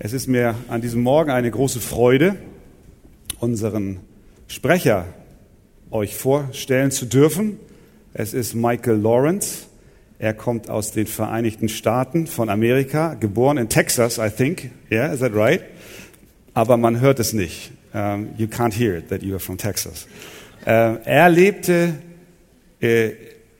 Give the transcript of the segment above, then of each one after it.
Es ist mir an diesem Morgen eine große Freude, unseren Sprecher euch vorstellen zu dürfen. Es ist Michael Lawrence. Er kommt aus den Vereinigten Staaten von Amerika, geboren in Texas, I think. Yeah, is that right? Aber man hört es nicht. Um, you can't hear it that you are from Texas. Uh, er lebte uh,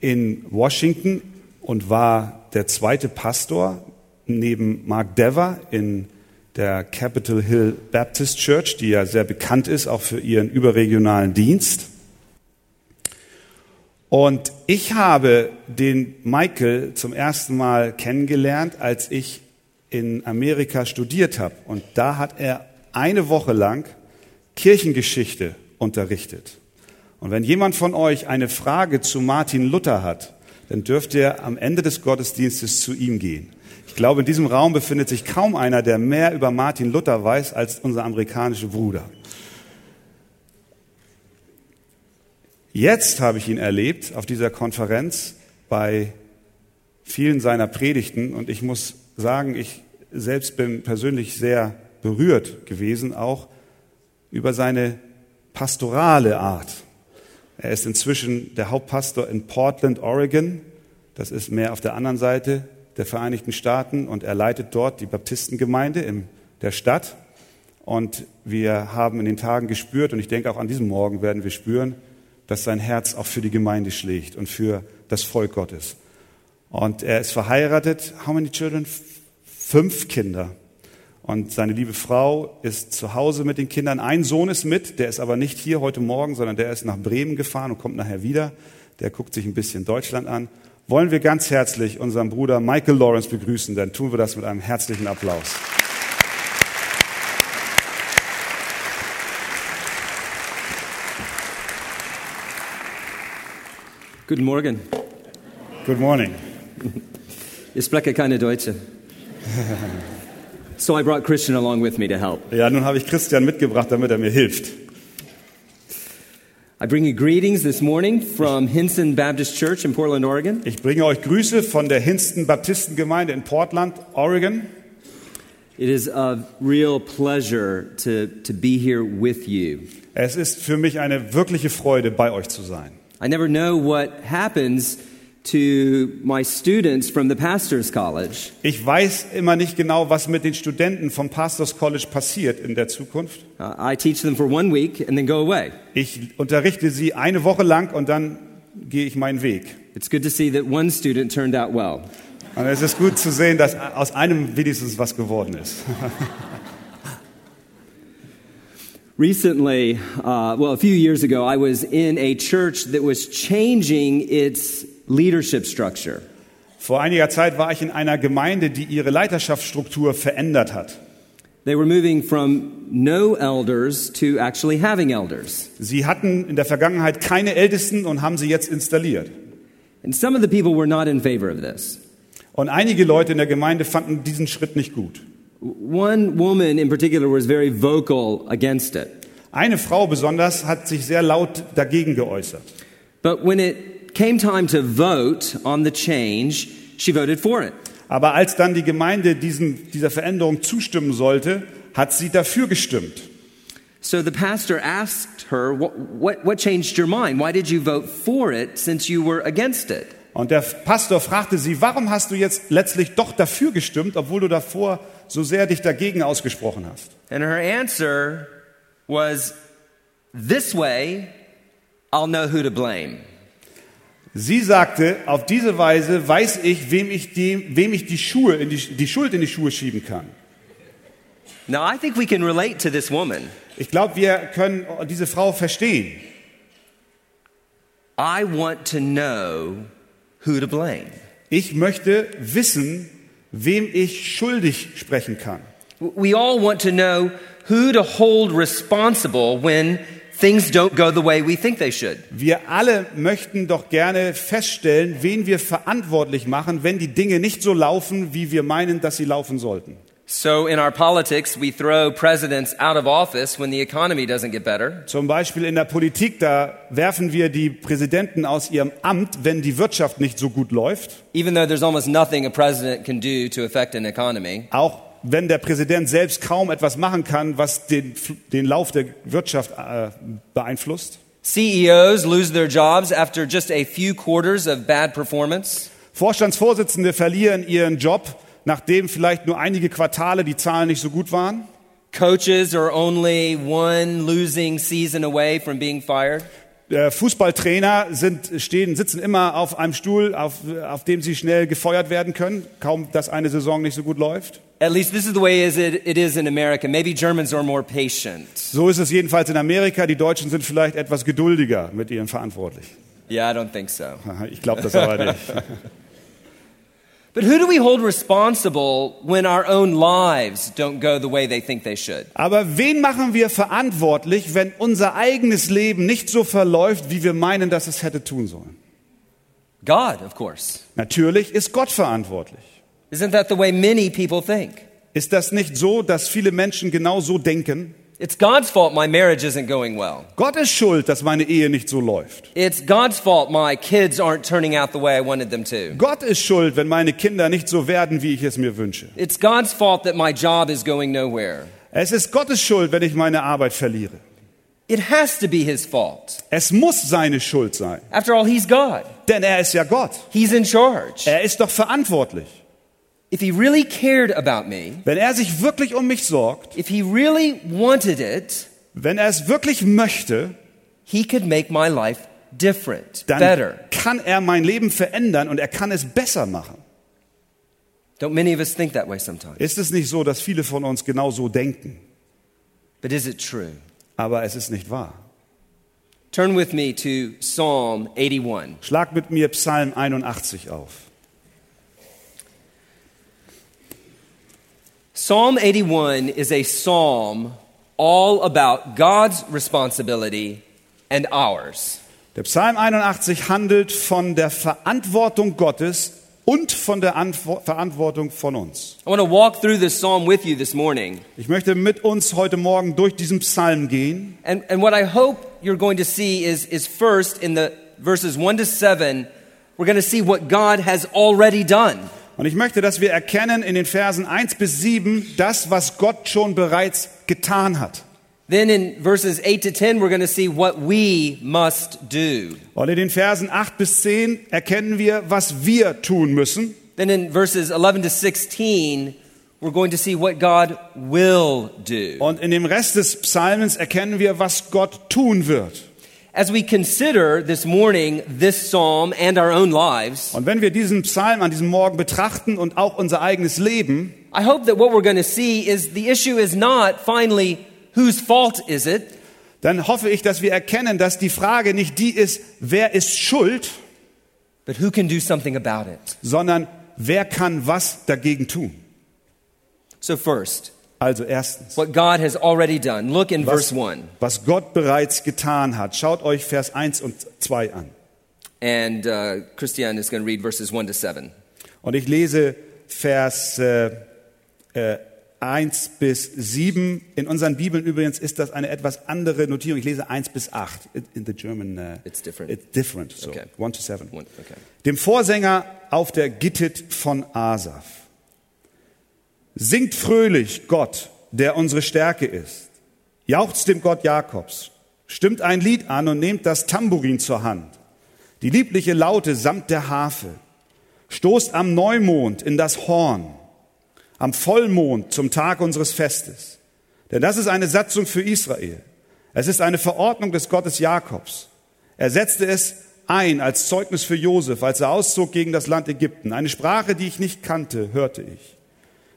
in Washington und war der zweite Pastor neben Mark Dever in der Capitol Hill Baptist Church, die ja sehr bekannt ist, auch für ihren überregionalen Dienst. Und ich habe den Michael zum ersten Mal kennengelernt, als ich in Amerika studiert habe. Und da hat er eine Woche lang Kirchengeschichte unterrichtet. Und wenn jemand von euch eine Frage zu Martin Luther hat, dann dürft ihr am Ende des Gottesdienstes zu ihm gehen. Ich glaube, in diesem Raum befindet sich kaum einer, der mehr über Martin Luther weiß als unser amerikanischer Bruder. Jetzt habe ich ihn erlebt auf dieser Konferenz bei vielen seiner Predigten und ich muss sagen, ich selbst bin persönlich sehr berührt gewesen, auch über seine pastorale Art. Er ist inzwischen der Hauptpastor in Portland, Oregon. Das ist mehr auf der anderen Seite der Vereinigten Staaten und er leitet dort die Baptistengemeinde in der Stadt. Und wir haben in den Tagen gespürt, und ich denke auch an diesem Morgen werden wir spüren, dass sein Herz auch für die Gemeinde schlägt und für das Volk Gottes. Und er ist verheiratet. How many children? Fünf Kinder. Und seine liebe Frau ist zu Hause mit den Kindern. Ein Sohn ist mit, der ist aber nicht hier heute Morgen, sondern der ist nach Bremen gefahren und kommt nachher wieder. Der guckt sich ein bisschen Deutschland an wollen wir ganz herzlich unseren Bruder Michael Lawrence begrüßen. Dann tun wir das mit einem herzlichen Applaus. Guten Morgen. Good morning. Ich spreche keine Deutsche. So I brought Christian along with me to help. Ja, nun habe ich Christian mitgebracht, damit er mir hilft. I bring you greetings this morning from Hinson Baptist Church in Portland, Oregon. Ich bringe euch Grüße von der Hinston Baptistengemeinde in Portland, Oregon. It is a real pleasure to, to be here with you. Es ist für mich eine wirkliche Freude, bei euch zu sein. I never know what happens to my students from the Pastor's College. Ich weiß immer nicht genau, was mit den Studenten vom Pastors College passiert in der Zukunft. Uh, I teach them for one week and then go away. Ich unterrichte sie eine Woche lang und dann gehe ich meinen Weg. It's good to see that one student turned out well. Und es ist gut zu sehen, dass aus einem wenigstens was geworden ist. Recently, uh, well, a few years ago, I was in a church that was changing its leadership structure. Vor einiger Zeit war ich in einer Gemeinde, die ihre Leiterschaftsstruktur verändert hat. They were moving from no elders to actually having elders. Sie hatten in der Vergangenheit keine Ältesten und haben sie jetzt installiert. And some of the people were not in favor of this. Und einige Leute in der Gemeinde fanden diesen Schritt nicht gut. One woman in particular was very vocal against it. Eine Frau besonders hat sich sehr laut dagegen geäußert. But when it came time to vote on the change, she voted for it. Aber als dann die Gemeinde diesen, dieser Veränderung zustimmen sollte, hat sie dafür gestimmt. So the pastor asked her, what, what, what changed your mind? Why did you vote for it since you were against it? Und der Pastor fragte sie, warum hast du jetzt letztlich doch dafür gestimmt, obwohl du davor so sehr dich dagegen ausgesprochen hast? And her answer was, This way, I'll know who to blame. Sie sagte, auf diese Weise weiß ich, wem ich die, wem ich die, Schuhe in die, die Schuld in die Schuhe schieben kann. Now, I think we can relate to this woman. Ich glaube, wir können diese Frau verstehen. I want to know who to blame. Ich möchte wissen, wem ich schuldig sprechen kann. We all want to know who to hold responsible when things don't go the way we think they should. Wir alle möchten doch gerne feststellen, wen wir verantwortlich machen, wenn die Dinge nicht so laufen, wie wir meinen, dass sie laufen sollten. So in our politics, we throw presidents out of office when the economy doesn't get better. Zum Beispiel in der Politik, da werfen wir die Präsidenten aus ihrem Amt, wenn die Wirtschaft nicht so gut läuft. Even though there's almost nothing a president can do to affect an economy. Auch wenn der Präsident selbst kaum etwas machen kann, was den, den Lauf der Wirtschaft äh, beeinflusst. CEOs lose their jobs after just a few quarters of bad performance. Vorstandsvorsitzende verlieren ihren Job, nachdem vielleicht nur einige Quartale die Zahlen nicht so gut waren. Coaches are only one losing season away from being fired. Äh, Fußballtrainer sind, stehen, sitzen immer auf einem Stuhl, auf, auf dem sie schnell gefeuert werden können, kaum dass eine Saison nicht so gut läuft. At least this is the way it is in America. Maybe Germans are more patient. So ist es jedenfalls in Amerika. Die Deutschen sind vielleicht etwas geduldiger mit ihren Verantwortlichen. Yeah, I don't think so. Ich glaube das aber nicht. But who do we hold responsible when our own lives don't go the way they think they should? Aber wen machen wir verantwortlich, wenn unser eigenes Leben nicht so verläuft, wie wir meinen, dass es hätte tun sollen? God, of course. Natürlich ist Gott verantwortlich. Isn't that the way many people think? Ist das nicht so, dass viele Menschen genau so denken? It's God's fault my marriage isn't going well. Gott ist schuld, dass meine Ehe nicht so läuft. It's God's fault my kids aren't turning out the way I wanted them to. Gott ist schuld, wenn meine Kinder nicht so werden, wie ich es mir wünsche. It's God's fault that my job is going nowhere. Es ist Gottes Schuld, wenn ich meine Arbeit verliere. It has to be his fault. Es muss seine Schuld sein, After all, he's God. denn er ist ja Gott. He's in charge. Er ist doch verantwortlich. If he really cared about me, Wenn er sich wirklich um mich sorgt, if he really wanted it, wenn er es wirklich möchte, he could make my life different, dann better. kann er mein Leben verändern und er kann es besser machen. Don't many of us think that way sometimes? Ist es nicht so, dass viele von uns genau so denken? But is it true? Aber es ist nicht wahr. Turn with me to Psalm 81. Schlag mit mir Psalm 81 auf. Psalm 81 is a psalm all about God's responsibility and ours. Der Psalm 81 handelt von der Verantwortung Gottes und von der Antwo Verantwortung von uns. I want to walk through this psalm with you this morning. Ich möchte mit uns heute Morgen durch diesen Psalm gehen. And, and what I hope you're going to see is, is first in the verses 1 to 7, we're going to see what God has already done. Und ich möchte, dass wir erkennen in den Versen 1 bis 7 das, was Gott schon bereits getan hat. Then in verses 8 to 10, we're going to see what we must do. Und in den Versen 8 bis 10 erkennen wir, was wir tun müssen. Then in verses 11 to 16, we're going to see what God will do. Und in dem Rest des Psalmens erkennen wir, was Gott tun wird. As we consider this morning this psalm and our own lives, Und wenn wir diesen Psalm an diesem Morgen betrachten und auch unser eigenes Leben, I hope that what we're going to see is the issue is not finally whose fault is it, dann hoffe ich, dass wir erkennen, dass die Frage nicht die ist, wer ist schuld, but who can do something about it. sondern wer kann was dagegen tun. So, first, Also erstens, what God has already done. Look in was, verse 1. was Gott bereits getan hat. Schaut euch Vers 1 und 2 an. And uh, Christian is going to read verses 1 to 7. Und ich lese Vers äh, äh, 1 bis 7. In unseren Bibeln übrigens ist das eine etwas andere Notierung. Ich lese 1 bis 8. In the German, uh, It's different. It's different, so Okay. 1 to 7. One, okay. Dem Vorsänger auf der Gittit von Asaf. Singt fröhlich Gott, der unsere Stärke ist. Jauchzt dem Gott Jakobs. Stimmt ein Lied an und nehmt das Tambourin zur Hand. Die liebliche Laute samt der Harfe. Stoßt am Neumond in das Horn. Am Vollmond zum Tag unseres Festes. Denn das ist eine Satzung für Israel. Es ist eine Verordnung des Gottes Jakobs. Er setzte es ein als Zeugnis für Josef, als er auszog gegen das Land Ägypten. Eine Sprache, die ich nicht kannte, hörte ich.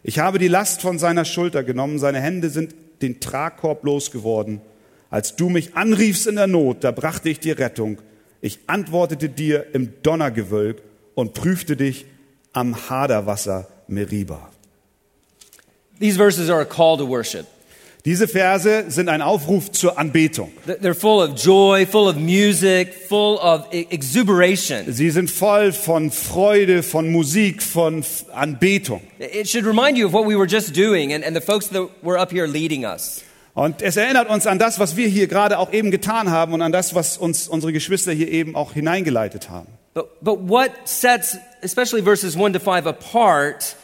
Ich habe die Last von seiner Schulter genommen, seine Hände sind den Tragkorb losgeworden. Als du mich anriefst in der Not, da brachte ich dir Rettung. Ich antwortete dir im Donnergewölk und prüfte dich am Haderwasser Meriba. These verses are a call to worship. Diese Verse sind ein Aufruf zur Anbetung. Th- They're full of joy, full of music, full of e- exuberation. Sie sind voll von Freude, von Musik, von Anbetung. It should remind you of what we were just doing and, and the folks that were up here leading us. Und es erinnert uns an das, was wir hier gerade auch eben getan haben und an das, was uns unsere Geschwister hier eben auch hineingeleitet haben. But, but what sets, especially verses 1 to 5, apart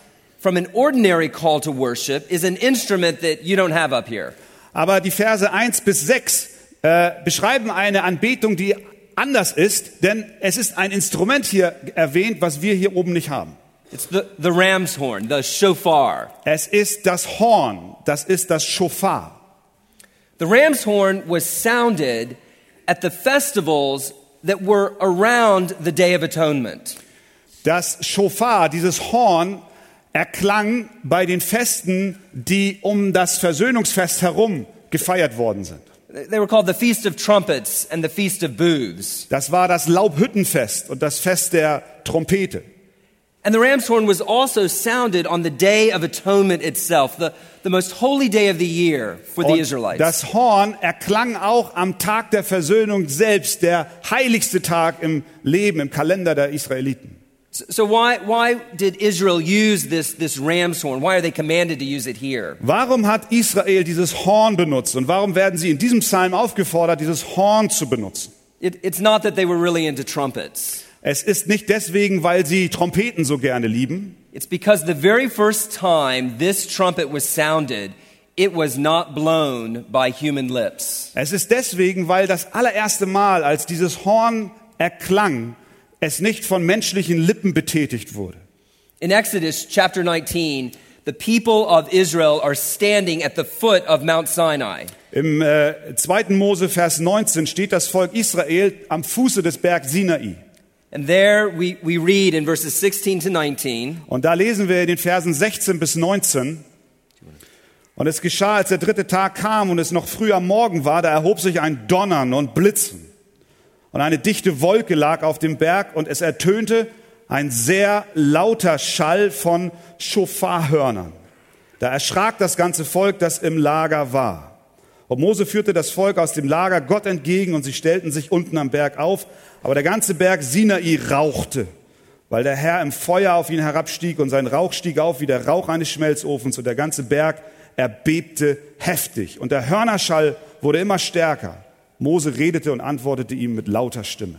from an ordinary call to worship is an instrument that you don't have up here. Aber die Verse 1 bis 6 äh, beschreiben eine Anbetung, die anders ist, denn es ist ein Instrument hier erwähnt, was wir hier oben nicht haben. It's the, the ram's horn, the shofar. Es ist das Horn, das ist das Schofar. The ram's horn was sounded at the festivals that were around the Day of Atonement. Das Schofar, dieses Horn, erklang bei den Festen, die um das Versöhnungsfest herum gefeiert worden sind. They were called the Feast of Trumpets and the Feast of Booths. Das war das Laubhüttenfest und das Fest der Trompete. And the ram's horn was also sounded on the Day of Atonement itself, the, the most holy day of the year for the Israelites. das Horn erklang auch am Tag der Versöhnung selbst, der heiligste Tag im Leben, im Kalender der Israeliten. So why, why did Israel use this, this ram's horn? Why are they commanded to use it here? Warum hat Israel dieses Horn benutzt und warum werden sie in diesem Psalm aufgefordert, dieses Horn zu benutzen? It, it's not that they were really into trumpets. Es ist nicht deswegen, weil sie Trompeten so gerne lieben. It's because the very first time this trumpet was sounded, it was not blown by human lips. Es ist deswegen, weil das allererste Mal, als dieses Horn erklang, es nicht von menschlichen Lippen betätigt wurde. In Exodus chapter 19, the people of Israel are standing at the foot of Mount Sinai. Im äh, 2. Mose Vers 19 steht das Volk Israel am Fuße des Bergs Sinai. And there we, we read in verses 16 to 19 Und da lesen wir in den Versen 16 bis 19. Und es geschah, als der dritte Tag kam und es noch früh am Morgen war, da erhob sich ein Donnern und Blitzen. Und eine dichte Wolke lag auf dem Berg und es ertönte ein sehr lauter Schall von Schofarhörnern. Da erschrak das ganze Volk, das im Lager war. Und Mose führte das Volk aus dem Lager Gott entgegen und sie stellten sich unten am Berg auf. Aber der ganze Berg Sinai rauchte, weil der Herr im Feuer auf ihn herabstieg und sein Rauch stieg auf wie der Rauch eines Schmelzofens und der ganze Berg erbebte heftig. Und der Hörnerschall wurde immer stärker. Mose redete und antwortete ihm mit lauter Stimme.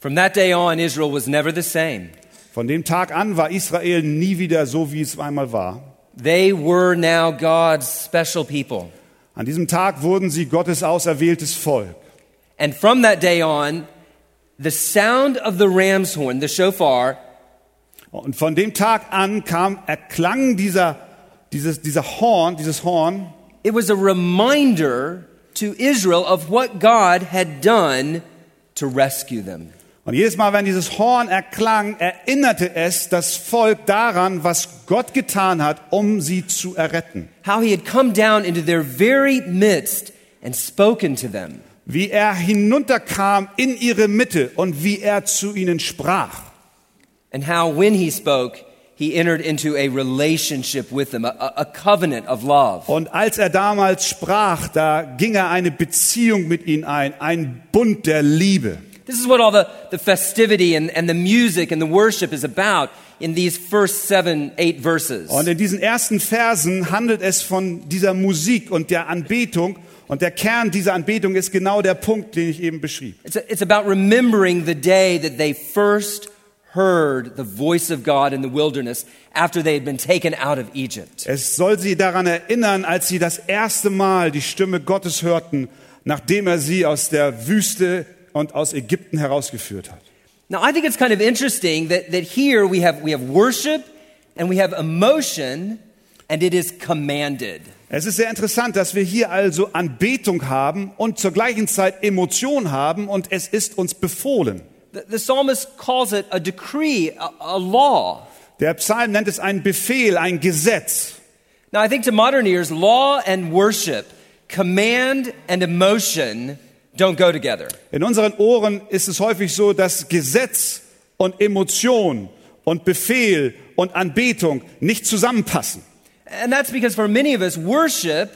From that day on, Israel was never the same. Von dem Tag an war Israel nie wieder so, wie es einmal war. They were now God's special people. An diesem Tag wurden sie Gottes auserwähltes Volk. And from that day on, the sound of the ram's horn, the shofar, Und von dem Tag an kam, erklang dieser, dieses, dieser Horn, dieses Horn, it was a reminder to Israel of what God had done to rescue them. Und jedes Mal, wenn dieses Horn erklang, erinnerte es das Volk daran, was Gott getan hat, um sie zu erretten. How he had come down into their very midst and spoken to them. Wie er hinunterkam in ihre Mitte und wie er zu ihnen sprach. And how, when he spoke, he entered into a relationship with them, a, a covenant of love. Und als er damals sprach, da ging er eine Beziehung mit ihnen ein, ein Bund der Liebe. This is what all the, the festivity and, and the music and the worship is about in these first seven, eight verses. Und in diesen ersten Versen handelt es von dieser Musik und der Anbetung. Und der Kern dieser Anbetung ist genau der Punkt, den ich eben beschrieb. It's, it's about remembering the day that they first heard the voice of God in the wilderness after they had been taken out of Egypt. Es soll sie daran erinnern, als sie das erste Mal die Stimme Gottes hörten, nachdem er sie aus der Wüste und aus Ägypten herausgeführt hat. Now, I think it's kind of interesting that, that here we have, we have worship and we have emotion and it is commanded. Es ist sehr interessant, dass wir hier also Anbetung haben und zur gleichen Zeit Emotion haben und es ist uns befohlen. The, psalmist calls it a decree, a, a law. Der Psalm nennt es einen Befehl, ein Gesetz. Now, I think to modern ears, law and worship, command and emotion don't go together. In unseren Ohren ist es häufig so, dass Gesetz und Emotion und Befehl und Anbetung nicht zusammenpassen. And that's because for many of us, worship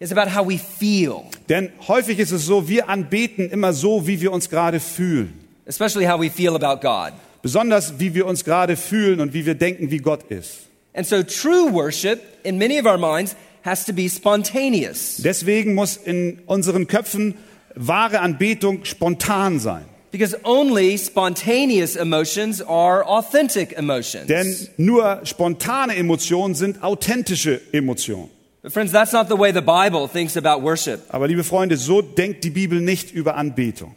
is about how we feel, Denn häufig ist es so, wir anbeten immer so, wie wir uns gerade fühlen. Especially how we feel about God. Besonders wie wir uns gerade fühlen und wie wir denken, wie Gott ist. And so true worship, in many of our minds, has to be spontaneous. Deswegen muss in unseren Köpfen wahre Anbetung spontan sein. Because only spontaneous emotions are authentic emotions. Denn nur spontane Emotionen sind authentische Emotionen. But friends, that's not the way the Bible thinks about worship. Aber liebe Freunde, so denkt die Bibel nicht über Anbetung.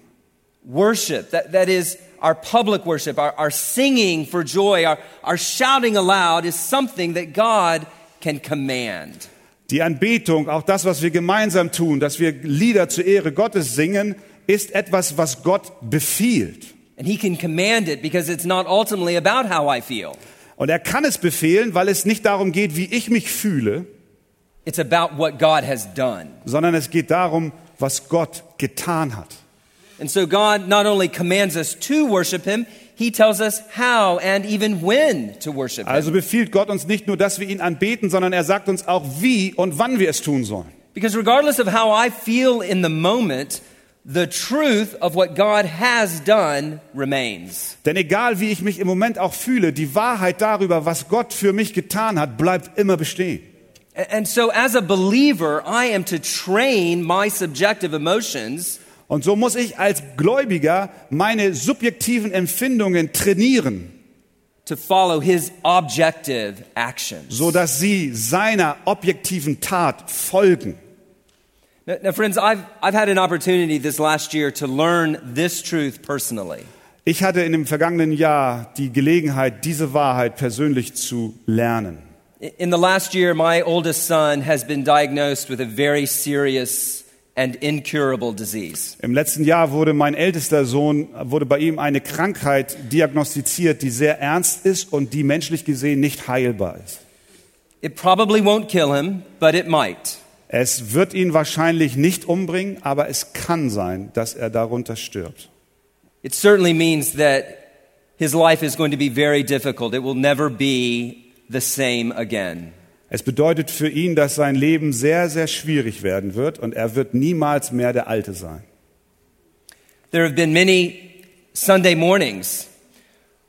Worship, that, that is our public worship, our, our singing for joy, our, our shouting aloud, is something that God can command. Die Anbetung, auch das, was wir gemeinsam tun, dass wir Lieder zur Ehre Gottes singen, ist etwas, was Gott befiehlt. And He can command it because it's not ultimately about how I feel. Und er kann es befehlen, weil es nicht darum geht, wie ich mich fühle, It's about what God has done. sondern es geht darum, was Gott getan hat. And so God not only commands us to worship Him, He tells us how and even when to worship Him. Also befiehlt Gott uns nicht nur, dass wir ihn anbeten, sondern er sagt uns auch, wie und wann wir es tun sollen. Because regardless of how I feel in the moment, the truth of what God has done remains. Denn egal wie ich mich im Moment auch fühle, die Wahrheit darüber, was Gott für mich getan hat, bleibt immer bestehen. And so, as a believer, I am to train my subjective emotions Und so muss ich als Gläubiger meine subjektiven Empfindungen trainieren, to follow His objective actions. so dass sie seiner objektiven Tat folgen. Now, now, friends, I've, I've had an opportunity this last year to learn this truth personally. Ich hatte in dem vergangenen Jahr die Gelegenheit, diese Wahrheit persönlich zu lernen. In the last year, my oldest son has been diagnosed with a very serious and incurable disease. Im letzten Jahr wurde mein ältester Sohn, wurde bei ihm eine Krankheit diagnostiziert, die sehr ernst ist und die menschlich gesehen nicht heilbar ist. It probably won't kill him, but it might. Es wird ihn wahrscheinlich nicht umbringen, aber es kann sein, dass er darunter stirbt. It certainly means that his life is going to be very difficult. It will never be the same again. Es bedeutet für ihn, dass sein Leben sehr, sehr schwierig werden wird und er wird niemals mehr der Alte sein. There have been many Sunday mornings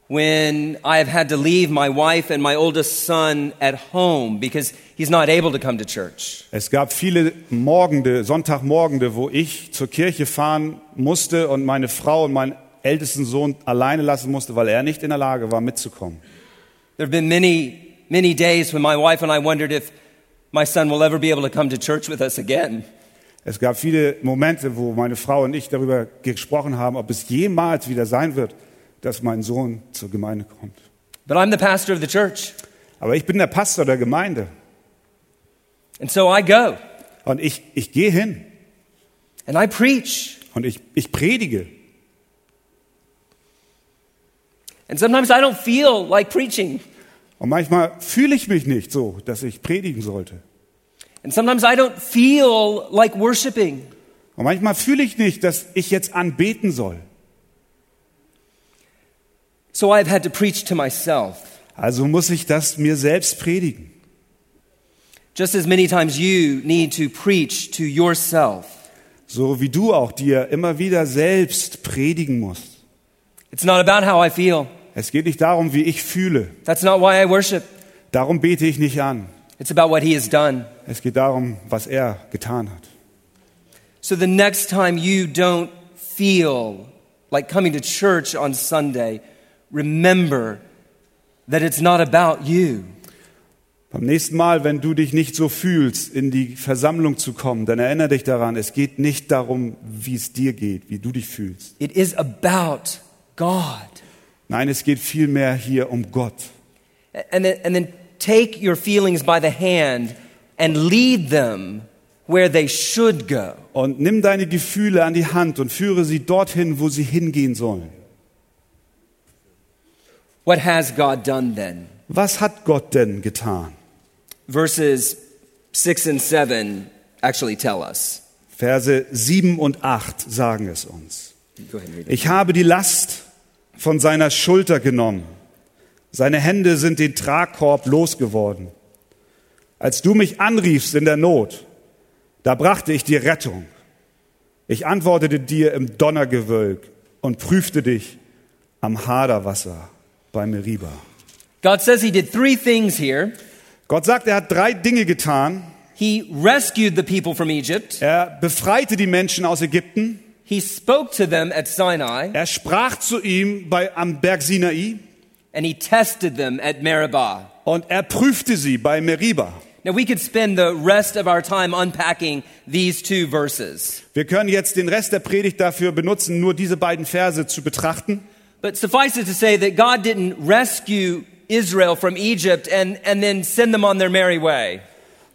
when I have had to leave my wife and my oldest son at home because he's not able to come to church. Es gab viele Morgende, Sonntagmorgende, wo ich zur Kirche fahren musste und meine Frau und meinen ältesten Sohn alleine lassen musste, weil er nicht in der Lage war, mitzukommen. There have been many, many days when my wife and I wondered if my son will ever be able to come to church with us again. Es gab viele Momente, wo meine Frau und ich darüber gesprochen haben, ob es jemals wieder sein wird, dass mein Sohn zur Gemeinde kommt. But I'm the pastor of the church, Aber ich bin der Pastor der Gemeinde and so I go und ich, ich gehe hin and I preach. und ich, ich predige. And sometimes I don't feel like preaching. Und manchmal fühle ich mich nicht so, dass ich predigen sollte. And sometimes I don't feel like worshiping. Und manchmal fühle ich nicht, dass ich jetzt anbeten soll. So I've had to preach to myself. Also muss ich das mir selbst predigen. Just as many times you need to preach to yourself. So wie du auch dir immer wieder selbst predigen musst. It's not about how I feel. Es geht nicht darum, wie ich fühle. That's not why I worship. Darum bete ich nicht an. It's about what He has done. Es geht darum, was er getan hat. So the next time you don't feel like coming to church on Sunday, remember that it's not about you. Beim nächsten Mal, wenn du dich nicht so fühlst, in die Versammlung zu kommen, dann erinnere dich daran, es geht nicht darum, wie es dir geht, wie du dich fühlst. It is about God. Nein, es geht vielmehr hier um Gott. And then, and then take your feelings by the hand and lead them where they should go. Und nimm deine Gefühle an die Hand und führe sie dorthin, wo sie hingehen sollen. What has God done then? Was hat Gott denn getan? Verses 6 and 7 actually tell us. Verse 7 und 8 sagen es uns. Ich habe die Last von seiner Schulter genommen. Seine Hände sind den Tragkorb losgeworden. Als du mich anriefst in der Not, da brachte ich dir Rettung. Ich antwortete dir im Donnergewölk und prüfte dich am Haderwasser bei Meriba. God says he did three things here. Gott sagt, er hat drei Dinge getan. He rescued the people from Egypt. Er befreite die Menschen aus Ägypten. He spoke to them at Sinai, Er sprach zu ihm bei, am Berg Sinai and he tested them at Meribah. und er prüfte sie bei Meriba. Now, we could spend the rest of our time unpacking these two verses. Wir können jetzt den Rest der Predigt dafür benutzen, nur diese beiden Verse zu betrachten. But suffice it to say that God didn't rescue Israel from Egypt and, and then send them on their merry way.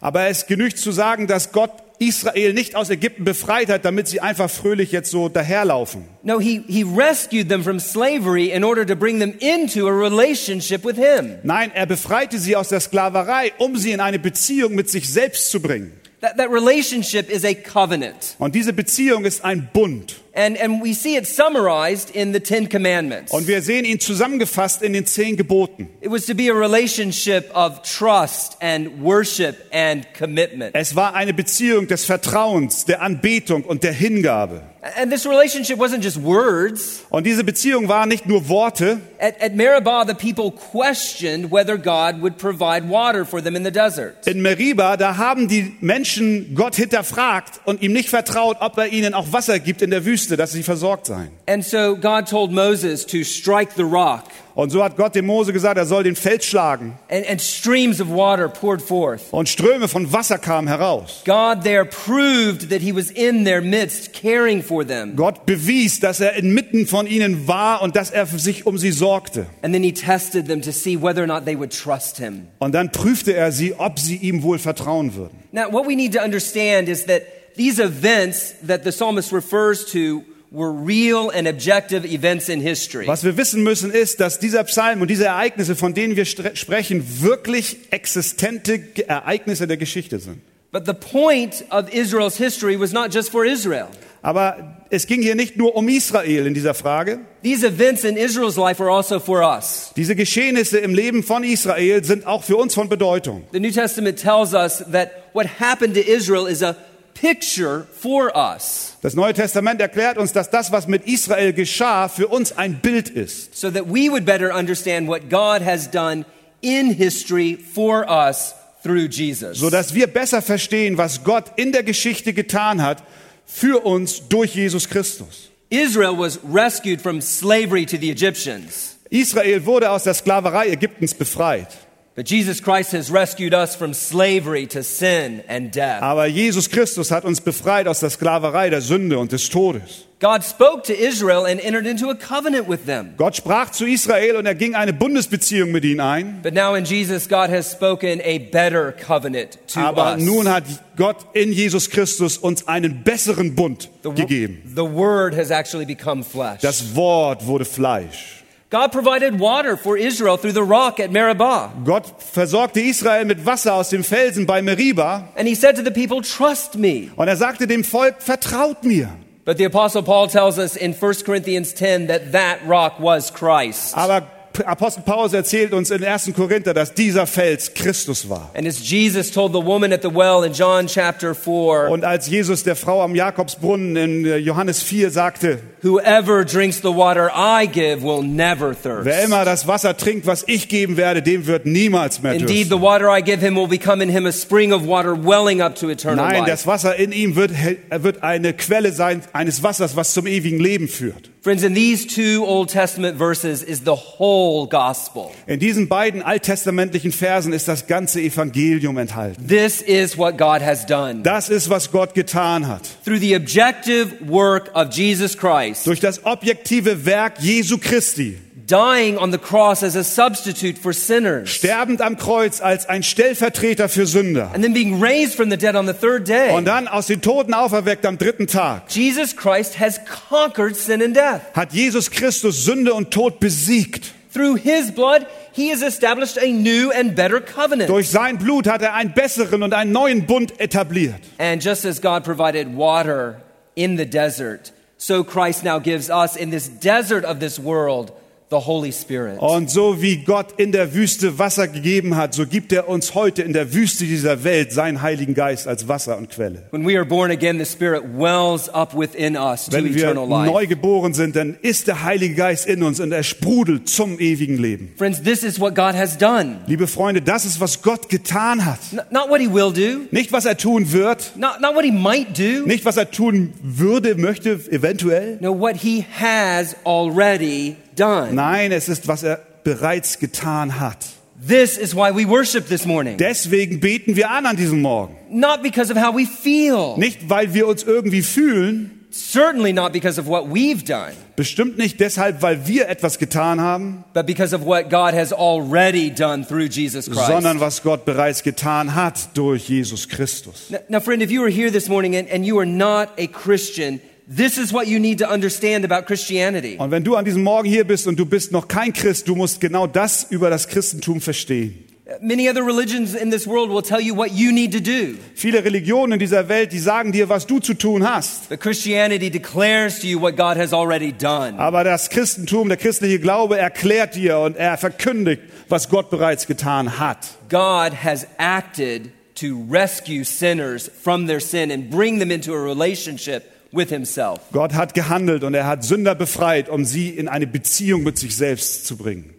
Aber es genügt zu sagen, dass Gott Israel nicht aus Ägypten befreit hat, damit sie einfach fröhlich jetzt so daherlaufen. No, he, he rescued them from slavery in order to bring them into a relationship with Him. Nein, er befreite sie aus der Sklaverei, um sie in eine Beziehung mit sich selbst zu bringen. That, that relationship is a covenant. Und diese Beziehung ist ein Bund. And, and we see it summarized in the Ten Commandments. Und wir sehen ihn zusammengefasst in den zehn Geboten. It was to be a relationship of trust and worship and commitment. Es war eine Beziehung des Vertrauens, der Anbetung und der Hingabe. And this relationship wasn't just words. Und diese Beziehung war nicht nur Worte. At, at Meribah, the people questioned whether God would provide water for them in the desert. In Meriba, da haben die Menschen Gott hinterfragt und ihm nicht vertraut, ob er ihnen auch Wasser gibt in der Wüste, dass sie versorgt seien. And so God told Moses to strike the rock, Und so hat Gott dem Mose gesagt, er soll den Fels schlagen. and, and streams of water poured forth. Und Ströme von Wasser kamen heraus. God there proved that he was in their midst, caring for them. Gott bewies, dass er inmitten von ihnen war und dass er sich um sie sorgte. And then he tested them to see whether or not they would trust him. Und dann prüfte er sie, ob sie ihm wohl vertrauen würden. Now, what we need to understand is that these events that the psalmist refers to were real and objective events in history. Was wir wissen müssen ist, dass dieser Psalm und diese Ereignisse, von denen wir sprechen, wirklich existente Ereignisse der Geschichte sind. But the point of Israel's history was not just for Israel. Aber es ging hier nicht nur um Israel in dieser Frage. These events in Israel's life are also for us. Diese Geschehnisse im Leben von Israel sind auch für uns von Bedeutung. The New Testament tells us that what happened to Israel is a picture for us Das Neue Testament erklärt uns, dass das, was mit Israel geschah, für uns ein Bild ist. so that we would better understand what God has done in history for us through Jesus. so dass wir besser verstehen, was Gott in der Geschichte getan hat für uns durch Jesus Christus. Israel was rescued from slavery to the Egyptians. Israel wurde aus der Sklaverei Ägyptens befreit, But Jesus Christ has rescued us from slavery to sin and death. aber Jesus Christus hat uns befreit aus der Sklaverei der Sünde und des Todes. God spoke to Israel and entered into a covenant with them. Gott sprach zu Israel und er ging eine Bundesbeziehung mit ihnen ein, But now in Jesus, God has spoken a better covenant to aber us. nun hat Gott in Jesus Christus uns einen besseren Bund the, gegeben. the Word has actually become flesh. Das Wort wurde Fleisch. God provided water for Israel through the rock at Meribah. Gott versorgte Israel mit Wasser aus dem Felsen bei Meribah. And he said to the people, Trust me. und er sagte dem Volk, vertraut mir. But the Apostle Paul tells us in 1 Corinthians 10 that that rock was Christ. Aber Apostel Paulus erzählt uns in 1. Korinther, dass dieser Fels Christus war. And as Jesus told the woman at the well in John chapter 4, Und als Jesus der Frau am Jakobsbrunnen in äh, Johannes 4 sagte, whoever drinks the water I give will never wer thirst. immer das Wasser trinkt, was ich geben werde, dem wird niemals mehr Indeed, the dürsten. water I give him will become in him a spring of water welling up to eternal Nein, life. das Wasser in ihm wird, er wird eine Quelle sein eines Wassers, was zum ewigen Leben führt. Friends, in these two Old Testament verses is the whole gospel. In diesen beiden alttestamentlichen Versen ist das ganze Evangelium enthalten. This is what God has done. Das ist, was Gott getan hat. Through the objective work of Jesus Christ, Durch das objektive Werk Jesu Christi, dying on the cross as a substitute for sinners, sterbend am Kreuz als ein Stellvertreter für Sünder and then being raised from the dead on the third day. und dann aus den Toten auferweckt am dritten Tag, Jesus Christ has conquered sin and death. hat Jesus Christus Sünde und Tod besiegt. Through his blood, he has established a new and better covenant. Durch sein Blut hat er einen besseren und einen neuen Bund etabliert. And just as God provided water in the desert, so Christ now gives us in this desert of this world the Holy Spirit. Und so wie Gott in der Wüste Wasser gegeben hat, so gibt er uns heute in der Wüste dieser Welt seinen Heiligen Geist als Wasser und Quelle. When we are born again, the Spirit wells up within us to Wenn wir eternal life. neu geboren sind, dann ist der Heilige Geist in uns und er sprudelt zum ewigen Leben. Friends, this is what God has done. Liebe Freunde, das ist, was Gott getan hat. Not what He will do, Nicht, was er tun wird, not, not what He might do. nicht, was er tun würde, möchte, eventuell. No, what He has already done. Nein, es ist, was er bereits getan hat. This is why we worship this morning. Deswegen beten wir an an diesem Morgen. Not because of how we feel. Nicht, weil wir uns irgendwie fühlen, Certainly not because of what we've done, bestimmt nicht deshalb, weil wir etwas getan haben, but because of what God has already done through Jesus Christ. sondern was Gott bereits getan hat durch Jesus Christus. Now, now, friend, if you are here this morning and, and you are not a Christian, this is what you need to understand about Christianity. Und wenn du an diesem Morgen hier bist und du bist noch kein Christ, du musst genau das über das Christentum verstehen. Many other religions in this world will tell you what you need to do. Viele Religionen in dieser Welt, die sagen dir, was du zu tun hast. But Christianity declares to you what God has already done. Aber das Christentum, der christliche Glaube erklärt dir und er verkündigt, was Gott bereits getan hat. God has acted to rescue sinners from their sin and bring them into a relationship with Himself. Gott hat gehandelt und er hat Sünder befreit, um sie in eine Beziehung mit sich selbst zu bringen.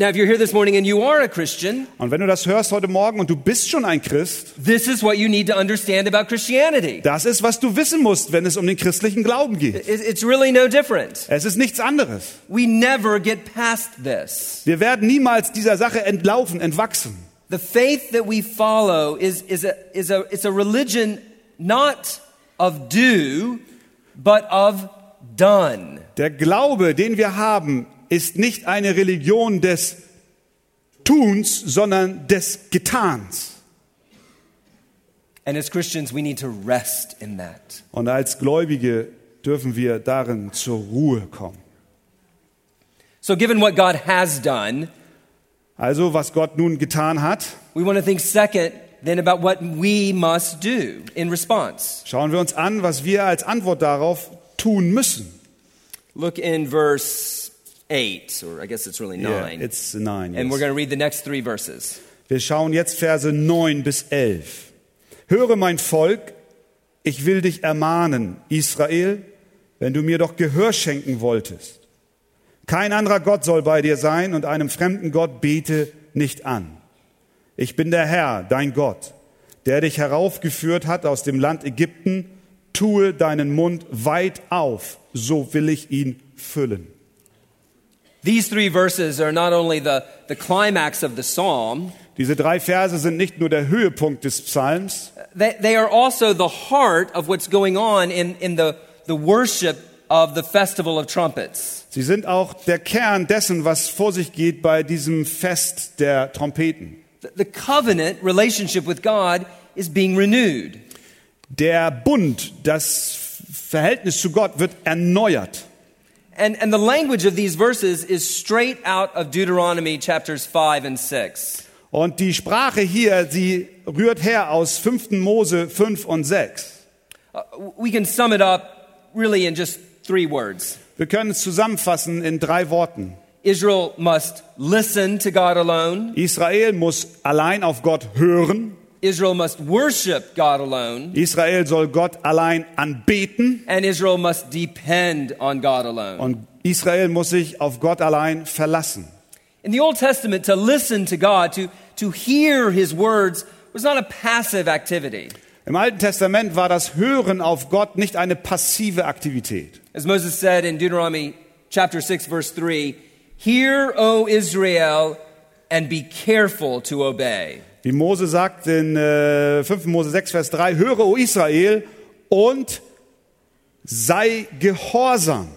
Now, if you're here this morning and you are a Christian, Und wenn du das hörst heute Morgen und du bist schon ein Christ, this is what you need to understand about Christianity. das ist, was du wissen musst, wenn es um den christlichen Glauben geht. It- It's really no different. Es ist nichts anderes. We never get past this. Wir werden niemals dieser Sache entlaufen, entwachsen. The faith that we follow is, is, a, is a, it's a religion not of do, but of done. Der Glaube, den wir haben, ist nicht eine Religion des Tuns, sondern des Getans. And as Christians, we need to rest in that. Und als Gläubige dürfen wir darin zur Ruhe kommen. So, given what God has done, Also, was Gott nun getan hat, we want to think second then about what we must do in response. schauen wir uns an, was wir als Antwort darauf tun müssen. Look in verse 8, or I guess it's really 9. Yeah, it's nine. and yes. we're going to read the next three verses. Wir schauen jetzt Verse 9 bis 11. Höre mein Volk, ich will dich ermahnen, Israel, wenn du mir doch Gehör schenken wolltest. Kein anderer Gott soll bei dir sein und einem fremden Gott bete nicht an. Ich bin der Herr, dein Gott, der dich heraufgeführt hat aus dem Land Ägypten. Tue deinen Mund weit auf, so will ich ihn füllen. These three verses are not only the, the climax of the psalm, Diese drei Verse sind nicht nur der Höhepunkt des Psalms, they, they are also the heart of what's going on in, in the, the worship of the Festival of Trumpets. Sie sind auch der Kern dessen, was vor sich geht bei diesem Fest der Trompeten. The, covenant relationship with God is being renewed. Der Bund, das Verhältnis zu Gott wird erneuert. And, and the language of these verses is straight out of Deuteronomy chapters 5 and 6. Und die Sprache hier, sie rührt her aus 5. Mose 5 und 6. Uh, we can sum it up really in just three words. Wir können es zusammenfassen in drei Worten. Israel must listen to God alone. Israel muss allein auf Gott hören. Israel must worship God alone. Israel soll Gott allein anbeten. And Israel must depend on God alone. Und Israel muss sich auf Gott allein verlassen. In the Old Testament, to listen to God, to, to hear his words, was not a passive activity. Im Alten Testament war das Hören auf Gott nicht eine passive Aktivität. As Moses said in Deuteronomy chapter 6, verse 3 Hear, O Israel, and be careful to obey. Wie Mose sagt in äh, 5. Mose 6, Vers 3, höre, o Israel, und sei gehorsam.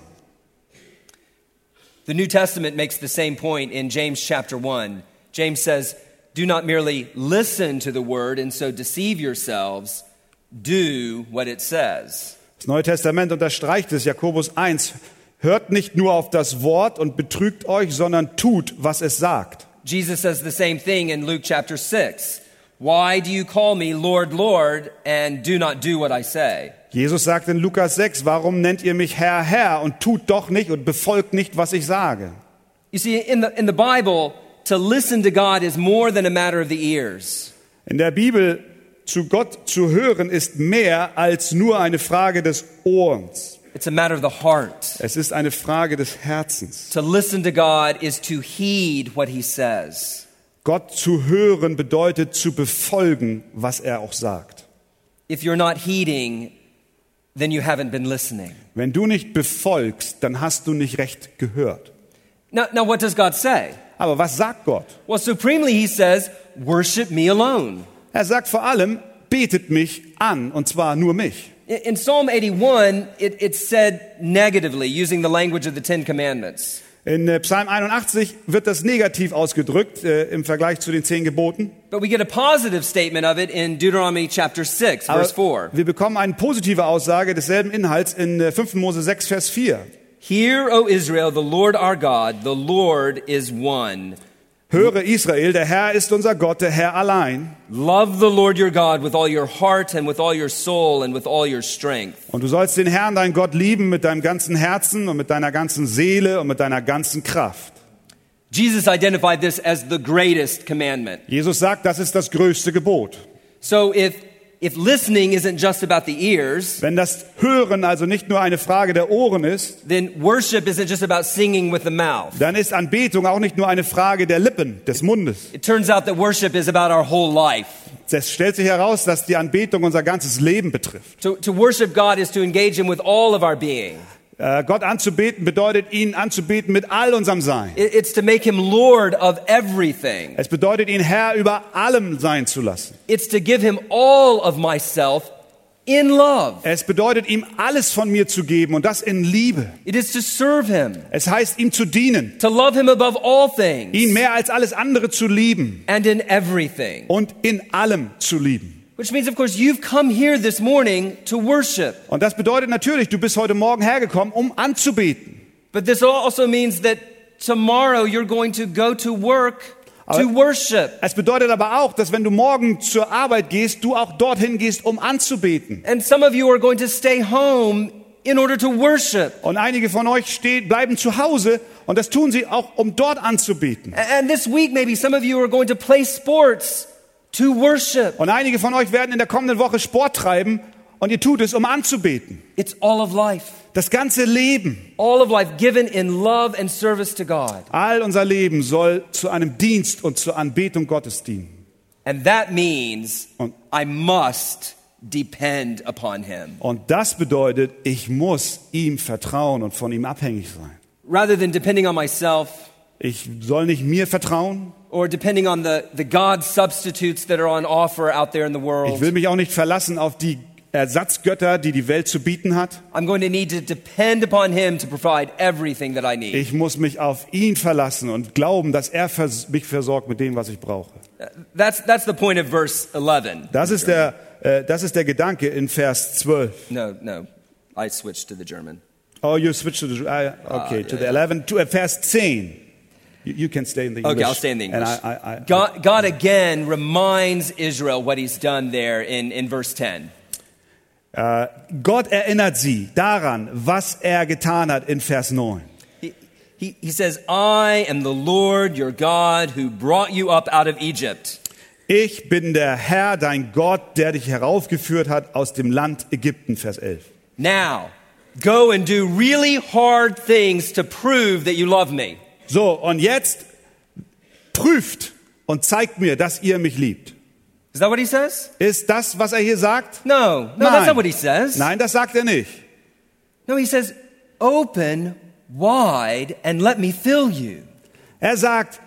The New Testament makes the same point in James chapter 1. James says, Do not merely listen to the word and so deceive yourselves, do what it says. Das Neue Testament unterstreicht es, Jakobus 1, hört nicht nur auf das Wort und betrügt euch, sondern tut, was es sagt. Jesus says the same thing in Luke chapter 6. Why do you call me Lord, Lord, and do not do what I say? Jesus sagt in Lukas 6, warum nennt ihr mich Herr, Herr und tut doch nicht und befolgt nicht, was ich sage? You see, in the, in the Bible, to listen to God is more than a matter of the ears. In der Bibel zu Gott zu hören ist mehr als nur eine Frage des Ohrens. It's a matter of the heart. Es ist eine Frage des Herzens. To listen to God is to heed what he says. Gott zu hören bedeutet zu befolgen, was er auch sagt. If you're not heeding, then you haven't been listening. Wenn du nicht befolgst, dann hast du nicht recht gehört. Now, now what does God say? Aber was sagt Gott? Well, supremely, he says, worship me alone. Er sagt vor allem, betet mich an, und zwar nur mich. In Psalm 81, it, it's said negatively, using the language of the Ten Commandments. In äh, Psalm 81 wird das negativ ausgedrückt äh, im Vergleich zu den zehn Geboten. But we get a positive statement of it in Deuteronomy chapter 6, Aber verse 4. wir bekommen eine positive Aussage desselben Inhalts in äh, 5. Mose 6, Vers 4. Hear, O Israel, the Lord our God, the Lord is one. Höre Israel, der Herr ist unser Gott, der Herr allein. Love the Lord your God with all your heart and with all your soul and with all your strength. Und du sollst den Herrn, dein Gott, lieben mit deinem ganzen Herzen und mit deiner ganzen Seele und mit deiner ganzen Kraft. Jesus identified this as the greatest commandment. Jesus sagt, das ist das größte Gebot. So if, if listening isn't just about the ears, Wenn das Hören also nicht nur eine Frage der Ohren ist, then worship isn't just about singing with the mouth. dann ist Anbetung auch nicht nur eine Frage der Lippen, des Mundes. It turns out that worship is about our whole life. Es stellt sich heraus, dass die Anbetung unser ganzes Leben betrifft. To, to worship God is to engage Him with all of our being. Äh, Gott anzubeten bedeutet, ihn anzubeten mit all unserem Sein. It- It's to make Him Lord of everything. Es bedeutet, ihn Herr über allem sein zu lassen. It's to give Him all of myself in love. Es bedeutet, ihm alles von mir zu geben und das in Liebe. It is to serve Him, Es heißt, ihm zu dienen, to love Him above all ihn things mehr als alles andere zu lieben and in everything. und in allem zu lieben. Which means, of course, you've come here this morning to worship. Und das bedeutet natürlich, du bist heute Morgen hergekommen, um anzubeten. But this also means that tomorrow you're going to go to work to worship. Es bedeutet aber auch, dass wenn du morgen zur Arbeit gehst, du auch dorthin gehst, um anzubeten. And some of you are going to stay home in order to worship. Und einige von euch stehen, bleiben zu Hause und das tun sie auch, um dort anzubeten. And this week, maybe some of you are going to play sports to worship. Und einige von euch werden in der kommenden Woche Sport treiben und ihr tut es, um anzubeten. It's all of life. Das ganze Leben, All of life given in love and service to God. all unser Leben soll zu einem Dienst und zur Anbetung Gottes dienen. And that means Und- I must depend upon Him. Und das bedeutet, ich muss ihm vertrauen und von ihm abhängig sein. Rather than depending on myself Ich soll nicht mir vertrauen. Or depending on the, the God substitutes that are on offer out there in the Ich world, will mich auch nicht verlassen auf die Ersatzgötter, die die Welt zu bieten hat. I'm going to need to depend upon Him to provide everything that I need. Ich muss mich auf ihn verlassen und glauben, dass er vers mich versorgt mit dem, was ich brauche. That's, that's the point of verse 11. Das ist der, äh, das ist der Gedanke in Vers 12. No, no, I switched to the German. Oh, you switch to the, uh, okay, to the 11, to uh, Vers 10. You, you can stay in the English. Okay, I'll stay in the English. I, I, I, God, God again reminds Israel what he's done there in, in verse 10. Äh, Gott erinnert sie daran, was er getan hat in Vers 9. He, he, he says, I am the Lord your God who brought you up out of Egypt. Ich bin der Herr, dein Gott, der dich heraufgeführt hat aus dem Land Ägypten, Vers 11. Now, go and do really hard things to prove that you love me. So, und jetzt prüft und zeigt mir, dass ihr mich liebt. Is that what he says? Ist das, was er hier sagt? No, no, that's not what he says. Nein, das sagt er nicht. No, he says, open wide and let me fill you. Er sagt,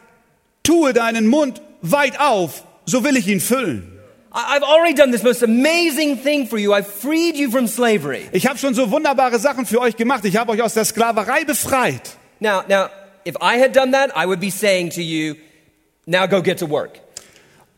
tue deinen Mund weit auf, so will ich ihn füllen. I've already done this most amazing thing for you. I've freed you from slavery. Ich habe schon so wunderbare Sachen für euch gemacht. Ich habe euch aus der Sklaverei befreit. Now, now, if I had done that, I would be saying to you, now go get to work.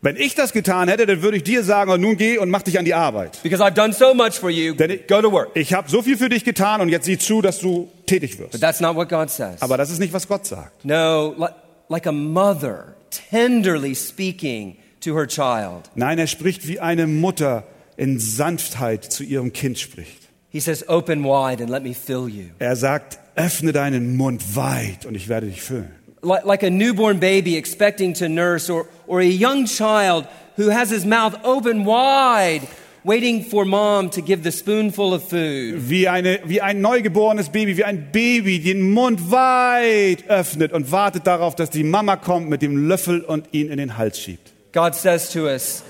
Wenn ich das getan hätte, dann würde ich dir sagen, oh, nun geh und mach dich an die Arbeit. Because I've done so much for you, Denn ich, go to work. ich habe so viel für dich getan und jetzt sieh zu, dass du tätig But wirst. that's not what God says. Aber das ist nicht, was Gott sagt. No, li- like a mother tenderly speaking to her child. Nein, er spricht wie eine Mutter in Sanftheit zu ihrem Kind spricht. He says, open wide and let me fill you. Er sagt, öffne deinen Mund weit und ich werde dich füllen. like, like a newborn baby expecting to nurse, or, or a young child who has his mouth open wide, waiting for mom to give the spoonful of food. Wie, eine, wie ein neugeborenes Baby, wie ein Baby den Mund weit öffnet und wartet darauf, dass die Mama kommt mit dem Löffel und ihn in den Hals schiebt. God says to us,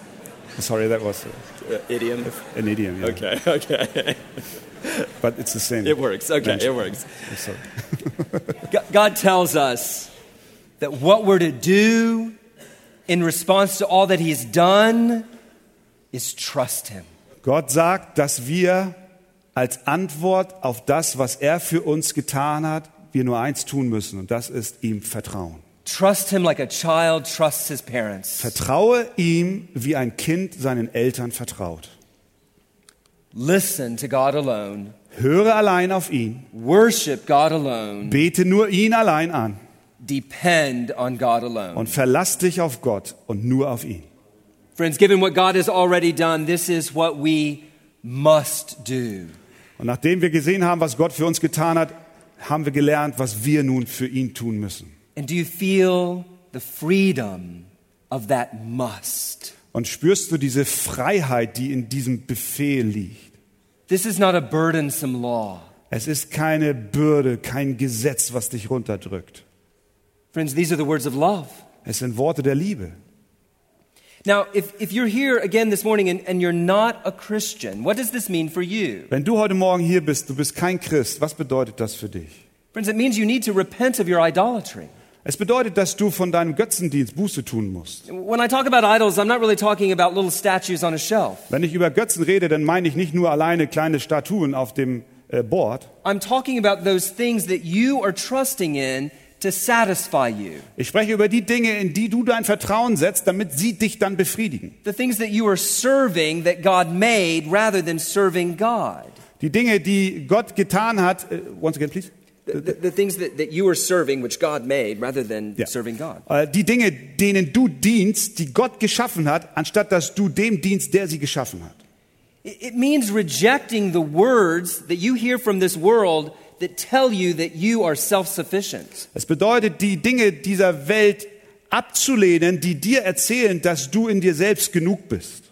Sorry, that was idiom. an idiom. Yeah. Okay, okay. But it's the same. It works. Okay, Mensch. it works. God tells us that what we're to do in response to all that He's done is trust Him. Gott sagt, dass wir als Antwort auf das, was er für uns getan hat, wir nur eins tun müssen und das ist ihm vertrauen. Trust Him like a child trusts his parents. Vertraue ihm, wie ein Kind seinen Eltern vertraut. Listen to God alone. Höre allein auf ihn, Worship God alone. bete nur ihn allein an Depend on God alone. und verlass dich auf Gott und nur auf ihn. Friends, given what God has already done, this is what we must do. Und nachdem wir gesehen haben, was Gott für uns getan hat, haben wir gelernt, was wir nun für ihn tun müssen. And do you feel the freedom of that must? Und spürst du diese Freiheit, die in diesem Befehl liegt? This is not a burdensome law. Es ist keine Bürde, kein Gesetz, was dich runterdrückt. Friends, these are the words of love. Es sind Worte der Liebe. Now, if, if you're here again this morning and, and you're not a Christian, what does this mean for you? Wenn du heute Morgen hier bist, du bist kein Christ, was bedeutet das für dich? Friends, it means you need to repent of your idolatry. Es bedeutet, dass du von deinem Götzendienst Buße tun musst. When I talk about idols, I'm not really talking about little statues on a shelf. Wenn ich über Götzen rede, dann meine ich nicht nur alleine kleine Statuen auf dem äh, Board. I'm talking about those things that you are trusting in to satisfy you. Ich spreche über die Dinge, in die du dein Vertrauen setzt, damit sie dich dann befriedigen. The things that you are serving that God made rather than serving God. Die Dinge, die Gott getan hat, äh, once again, please. The, the, the things that, that you are serving which God made rather than Ja. serving God. Äh, Die Dinge, denen du dienst, die Gott geschaffen hat, anstatt dass du dem dienst, der sie geschaffen hat. It means rejecting the words that you hear from this world that tell you that you are self sufficient. Es bedeutet, die Dinge dieser Welt abzulehnen, die dir erzählen, dass du in dir selbst genug bist.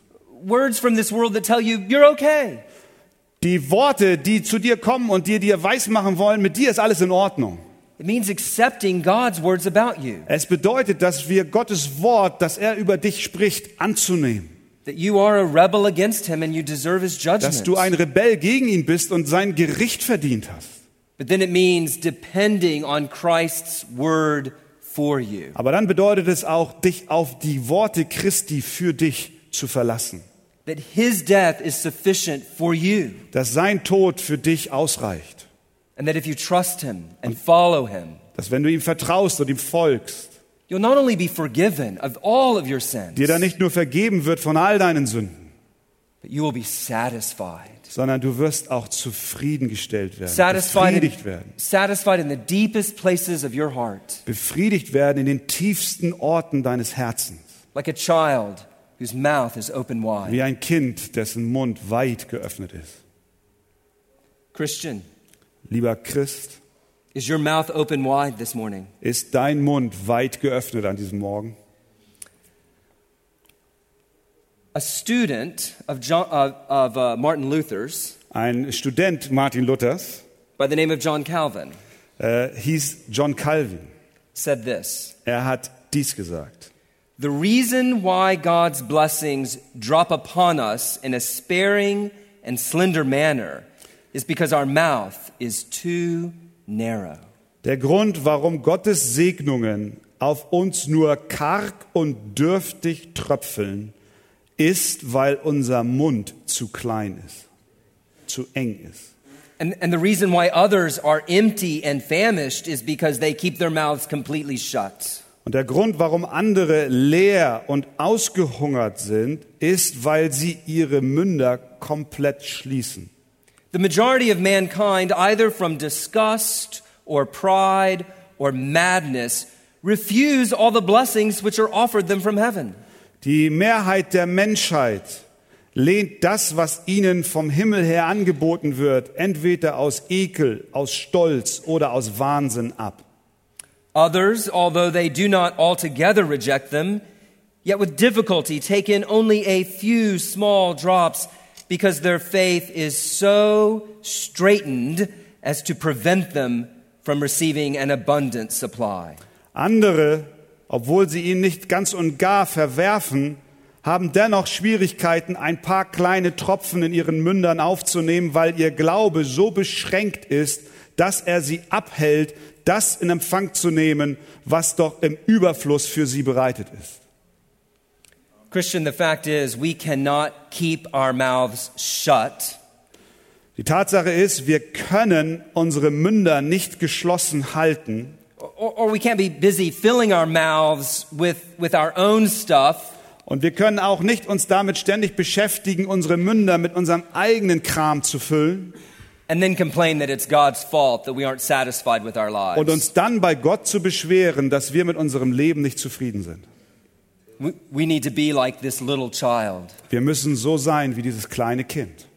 Words from this world that tell you you're okay. Die Worte, die zu dir kommen und dir dir weismachen wollen, mit dir ist alles in Ordnung. It means accepting God's words about you, Es bedeutet, dass wir Gottes Wort, das er über dich spricht, anzunehmen. that you are a rebel against Him and you deserve His Dass du judgment. ein Rebell gegen ihn bist und sein Gericht verdient hast. But then it means depending on Christ's word for you. Aber dann bedeutet es auch, dich auf die Worte Christi für dich zu verlassen. That His death is sufficient for you. Dass sein Tod für dich ausreicht. And that if you trust Him and follow Him, Dass wenn du ihm vertraust und ihm folgst, you'll not only be forgiven of all of your sins, dir dann nicht nur vergeben wird von all deinen Sünden, but you will be satisfied. sondern du wirst auch zufriedengestellt werden, Satisfied befriedigt in, werden. satisfied in the deepest places of your heart, Befriedigt werden in den tiefsten Orten deines Herzens. like a child whose mouth is open wide. Wie ein Kind, dessen Mund weit geöffnet ist. Christian, Lieber Christ, is your mouth open wide this morning? ist dein Mund weit geöffnet an diesem Morgen? A student of, John, uh, of uh, Martin Luther's Ein Student Martin Luthers by the name of John Calvin äh, hieß John Calvin. said this Er hat dies gesagt. The reason why God's blessings drop upon us in a sparing and slender manner is because our mouth is too narrow. Der Grund, warum Gottes Segnungen auf uns nur karg und dürftig tröpfeln, ist, weil unser Mund zu klein ist, zu eng ist. And, and the reason why others are empty and famished is because they keep their mouths completely shut. Und der Grund, warum andere leer und ausgehungert sind, ist, weil sie ihre Münder komplett schließen. The majority of mankind, either from disgust or pride or madness, refuse all the blessings which are offered them from heaven. Die Mehrheit der Menschheit lehnt das, was ihnen vom Himmel her angeboten wird, entweder aus Ekel, aus Stolz oder aus Wahnsinn ab. Others, although they do not altogether reject them, yet with difficulty take in only a few small drops because their faith is so straitened as to prevent them from receiving an abundant supply. Andere, obwohl sie ihn nicht ganz und gar verwerfen, haben dennoch Schwierigkeiten, ein paar kleine Tropfen in ihren Mündern aufzunehmen, weil ihr Glaube so beschränkt ist, dass er sie abhält, das in Empfang zu nehmen, was doch im Überfluss für sie bereitet ist. Christian, the fact is, we cannot keep our mouths shut. Die Tatsache ist, wir können unsere Münder nicht geschlossen halten. Or, or we can't be busy filling our mouths with, with our own stuff. Und wir können auch nicht uns damit ständig beschäftigen, unsere Münder mit unserem eigenen Kram zu füllen and then complain that it's God's fault that we aren't satisfied with our lives. und uns dann bei Gott zu beschweren, dass wir mit unserem Leben nicht zufrieden sind. We, we need to be like this little child. Wir müssen so sein wie dieses kleine Kind.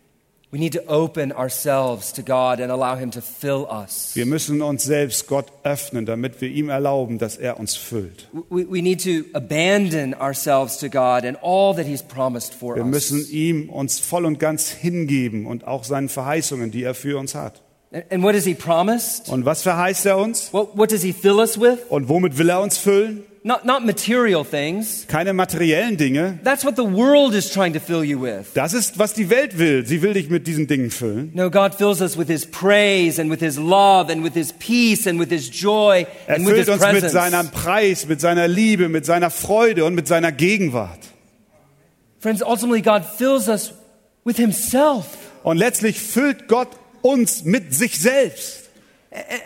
We need to open ourselves to God and allow Him to fill us. Wir müssen uns selbst Gott öffnen, damit wir ihm erlauben, dass er uns füllt. We, we need to abandon ourselves to God and all that He's promised for Wir müssen us. ihm uns voll und ganz hingeben und auch seinen Verheißungen, die er für uns hat. And, and what has He promised? Und was verheißt er uns? What, what does He fill us with? Und womit will er uns füllen? Not, not material things. Keine materiellen Dinge. That's what the world is trying to fill you with. Das ist, was die Welt will. Sie will dich mit diesen Dingen füllen. No, God fills us with His praise and with His love and with His peace and with His joy Er and with His füllt uns mit presence. seinem Preis, mit seiner Liebe, mit seiner Freude und mit seiner Gegenwart. Friends, ultimately, God fills us with Himself. Und letztlich füllt Gott uns mit sich selbst.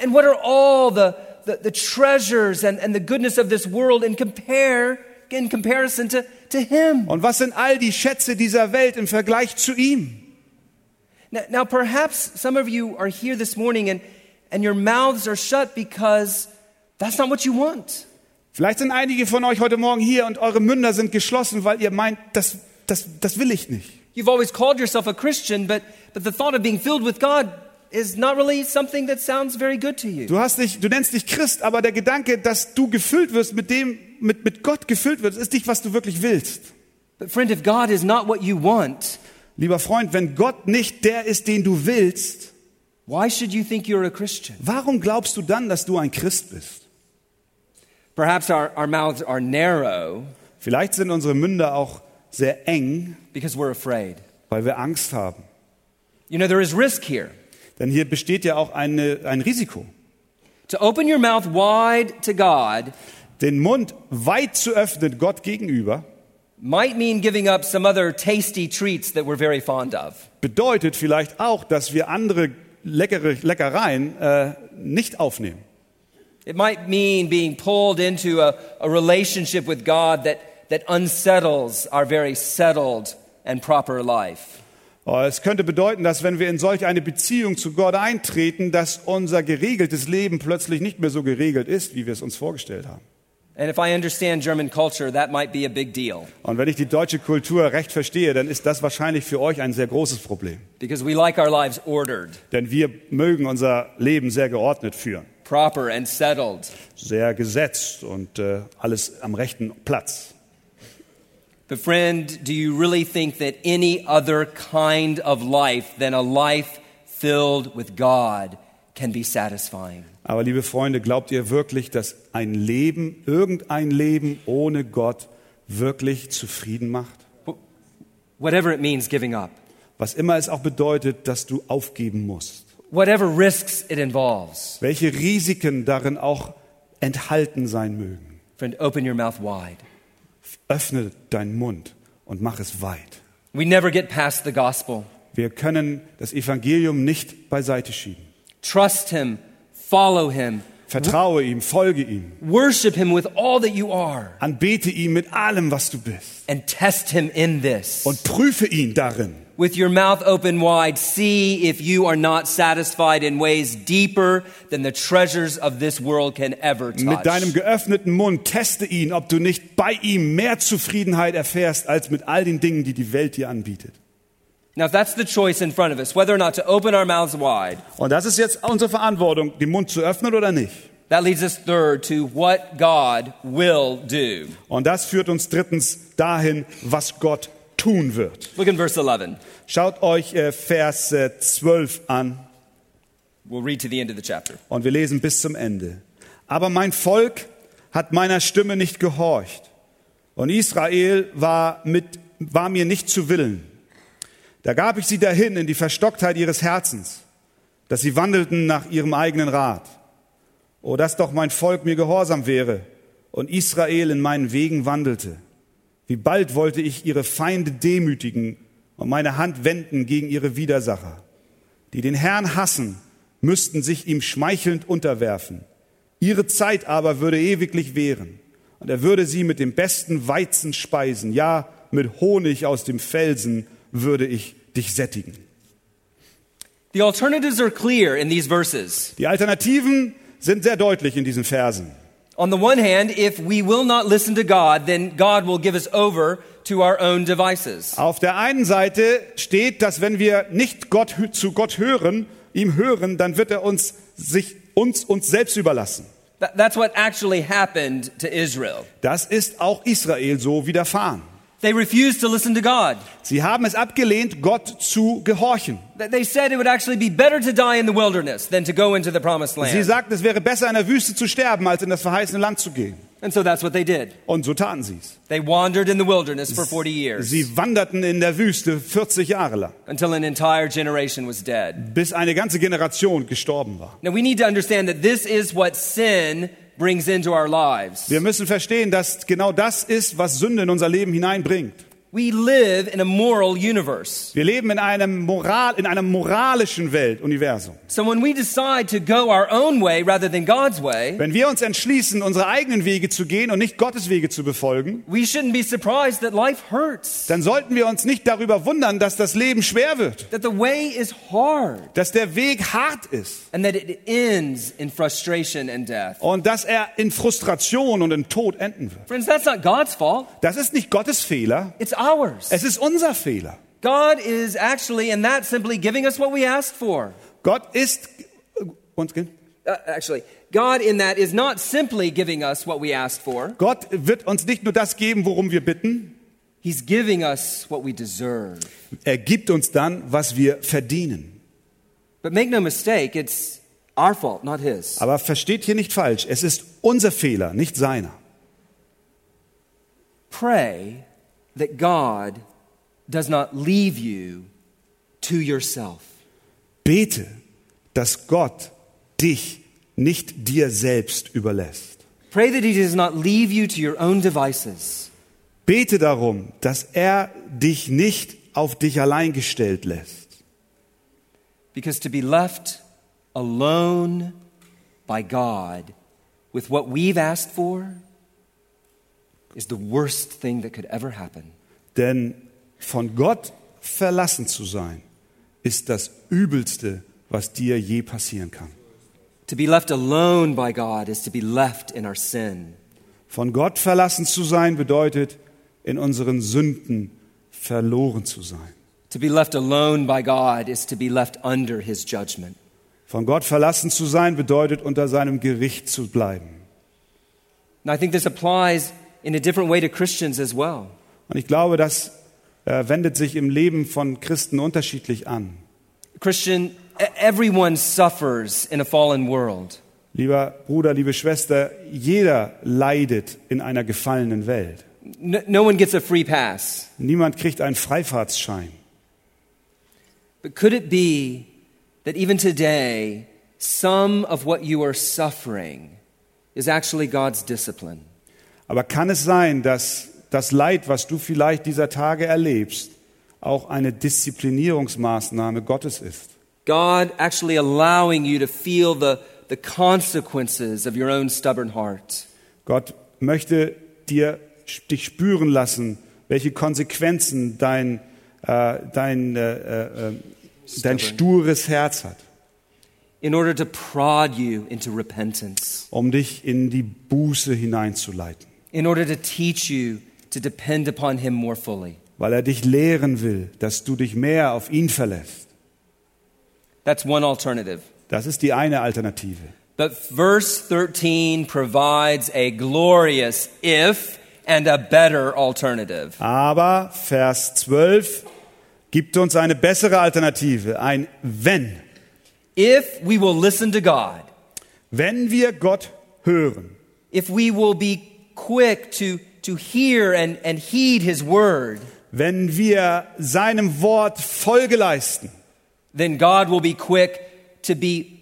And what are all the, the, the treasures and, and the goodness of this world in, compare, in comparison to, to Him? Und was sind all die Schätze dieser Welt im Vergleich zu ihm? Now, now, perhaps some of you are here this morning and, and your mouths are shut because that's not what you want. Vielleicht sind einige von euch heute Morgen hier und eure Münder sind geschlossen, weil ihr meint, das, das, das will ich nicht. You've always called yourself a Christian, but, but the thought of being filled with God is not really something that sounds very good to you. Du, hast dich, du nennst dich Christ, aber der Gedanke, dass du gefüllt wirst mit dem, mit, mit Gott gefüllt wirst, ist nicht, was du wirklich willst. But, friend, if God is not what you want, Lieber Freund, wenn Gott nicht der ist, den du willst, why should you think you're a Christian? warum glaubst du dann, dass du ein Christ bist? Perhaps our, our mouths are narrow Vielleicht sind unsere Münder auch sehr eng, because we're afraid. weil wir Angst haben. You know, there is risk here. Denn hier besteht ja auch eine, ein Risiko. To open your mouth wide to God Den Mund weit zu öffnen Gott gegenüber might mean giving up some other tasty treats that we're very fond of. bedeutet vielleicht auch, dass wir andere leckere Leckereien äh, nicht aufnehmen. It might mean being pulled into a, a relationship with God that, that unsettles our very settled and proper life. Aber Es könnte bedeuten, dass wenn wir in solch eine Beziehung zu Gott eintreten, dass unser geregeltes Leben plötzlich nicht mehr so geregelt ist, wie wir es uns vorgestellt haben. And if I understand German culture, that might be a big deal Und wenn ich die deutsche Kultur recht verstehe, dann ist das wahrscheinlich für euch ein sehr großes Problem. because we like our lives ordered, Denn wir mögen unser Leben sehr geordnet führen, proper, and settled. sehr gesetzt und äh, alles am rechten Platz. But, friend, do you really think that any other kind of life than a life filled with God can be satisfying? Aber liebe Freunde, glaubt ihr wirklich, dass ein Leben, irgendein Leben ohne Gott wirklich zufrieden macht? Whatever it means giving up, Was immer es auch bedeutet, dass du aufgeben musst. whatever risks it involves. Welche Risiken darin auch enthalten sein mögen. Friend, open your mouth wide. Öffne deinen Mund und mach es weit. We never get past the gospel. Wir können das Evangelium nicht beiseite schieben. Trust Him, follow Him, Vertraue ihm, folge ihm, worship Him with all that you are, anbete ihn mit allem, was du bist and test Him in this. und prüfe ihn darin. With your mouth open wide, see if you are not satisfied in ways deeper than the treasures of this world can ever Mit deinem touch. geöffneten Mund teste ihn, ob du nicht bei ihm mehr Zufriedenheit erfährst als mit all den Dingen, die die Welt dir anbietet. Now, if that's the choice in front of us, whether or not to open our mouths wide, Und das ist jetzt unsere Verantwortung, den Mund zu öffnen oder nicht. That leads us third to what God will do. Und das führt uns drittens dahin, was Gott tun wird. Look in verse 11. Schaut euch äh, Vers äh, 12 an We'll read to the end of the chapter. und wir lesen bis zum Ende. Aber mein Volk hat meiner Stimme nicht gehorcht und Israel war, mit, war mir nicht zu Willen. Da gab ich sie dahin in die Verstocktheit ihres Herzens, dass sie wandelten nach ihrem eigenen Rat. O, dass doch mein Volk mir gehorsam wäre und Israel in meinen Wegen wandelte. Wie bald wollte ich ihre Feinde demütigen und meine Hand wenden gegen ihre Widersacher. Die den Herrn hassen, müssten sich ihm schmeichelnd unterwerfen. Ihre Zeit aber würde ewiglich währen. Und er würde sie mit dem besten Weizen speisen. Ja, mit Honig aus dem Felsen würde ich dich sättigen. The alternatives are clear in these verses. Die Alternativen sind sehr deutlich in diesen Versen. On the one hand, if we will not listen to God, then God will give us over to our own devices. Auf der einen Seite steht, dass wenn wir nicht Gott, zu Gott hören, ihm hören, dann wird er uns sich uns uns selbst überlassen. That- That's what actually happened to Israel. Das ist auch Israel so widerfahren. They refused to listen to God. Sie haben es abgelehnt, Gott zu gehorchen. Th- They said it would actually be better to die in the wilderness than to go into the promised Sie land. sagten, es wäre besser in der Wüste zu sterben, als in das verheißene Land zu gehen. And so that's what they did. Und so taten sie es. They wandered in the wilderness for 40 years Sie wanderten in der Wüste 40 Jahre lang, until an entire generation was dead. bis eine ganze Generation gestorben war. Now we need to understand that this is what sin brings into our lives. Wir müssen verstehen, dass genau das ist, was Sünde in unser Leben hineinbringt. We live in a moral universe. Wir leben in einem Moral, in einer moralischen Welt, Universum. So when we decide to go our own way rather than God's way, Wenn wir uns entschließen, unsere eigenen Wege zu gehen und nicht Gottes Wege zu befolgen, we shouldn't be surprised that life hurts, dann sollten wir uns nicht darüber wundern, dass das Leben schwer wird, that the way is hard, dass der Weg hart ist and that it ends in frustration and death. und dass er in Frustration und in Tod enden wird. Friends, that's not God's fault. Das ist nicht Gottes Fehler, It's ours. es ist unser Fehler. God is actually, in that, simply giving us what we asked for. Gott ist uns Uh, actually, God in that is not simply giving us what we asked for. Gott wird uns nicht nur das geben, worum wir bitten, He's giving us what we deserve. er gibt uns dann, was wir verdienen. But make no mistake, it's our fault, not His. Aber versteht hier nicht falsch, es ist unser Fehler, nicht seiner. Pray that God does not leave you to yourself. Bete, dass Gott dich nicht dir selbst überlässt. Pray that He does not leave you to your own devices. Bete darum, dass er dich nicht auf dich allein gestellt lässt. Because to be left alone by God with what we've asked for is the worst thing that could ever happen. Denn von Gott verlassen zu sein, ist das Übelste, was dir je passieren kann. To be left alone by God is to be left in our sin. Von Gott verlassen zu sein bedeutet, in unseren Sünden verloren zu sein. To be left alone by God is to be left under His judgment. Von Gott verlassen zu sein bedeutet, unter seinem Gericht zu bleiben. And I think this applies in a different way to Christians as well. Und ich glaube, das äh, wendet sich im Leben von Christen unterschiedlich an. Christian, e- everyone suffers in a fallen world. Lieber Bruder, liebe Schwester, jeder leidet in einer gefallenen Welt. No, no one gets a free pass. Niemand kriegt einen Freifahrtsschein. But could it be that even today, some of what you are suffering is actually God's discipline? Aber kann es sein, dass das Leid, was du vielleicht dieser Tage erlebst, auch eine Disziplinierungsmaßnahme Gottes ist? God actually allowing you to feel the, the consequences of your own stubborn heart. Gott möchte dir, dich spüren lassen, welche Konsequenzen dein, äh, dein, äh, äh, dein stures Herz hat, in order to prod you into repentance, um dich in die Buße hineinzuleiten, in order to teach you to depend upon Him more fully. weil er dich lehren will, dass du dich mehr auf ihn verlässt. That's one alternative. Das ist die eine Alternative. But verse 13 provides a glorious if and a better alternative. Aber Vers 12 gibt uns eine bessere Alternative, ein wenn. If we will listen to God, Wenn wir Gott hören, if we will be quick to, to hear and, and heed His word, wenn wir seinem Wort Folge leisten, then God will be quick to be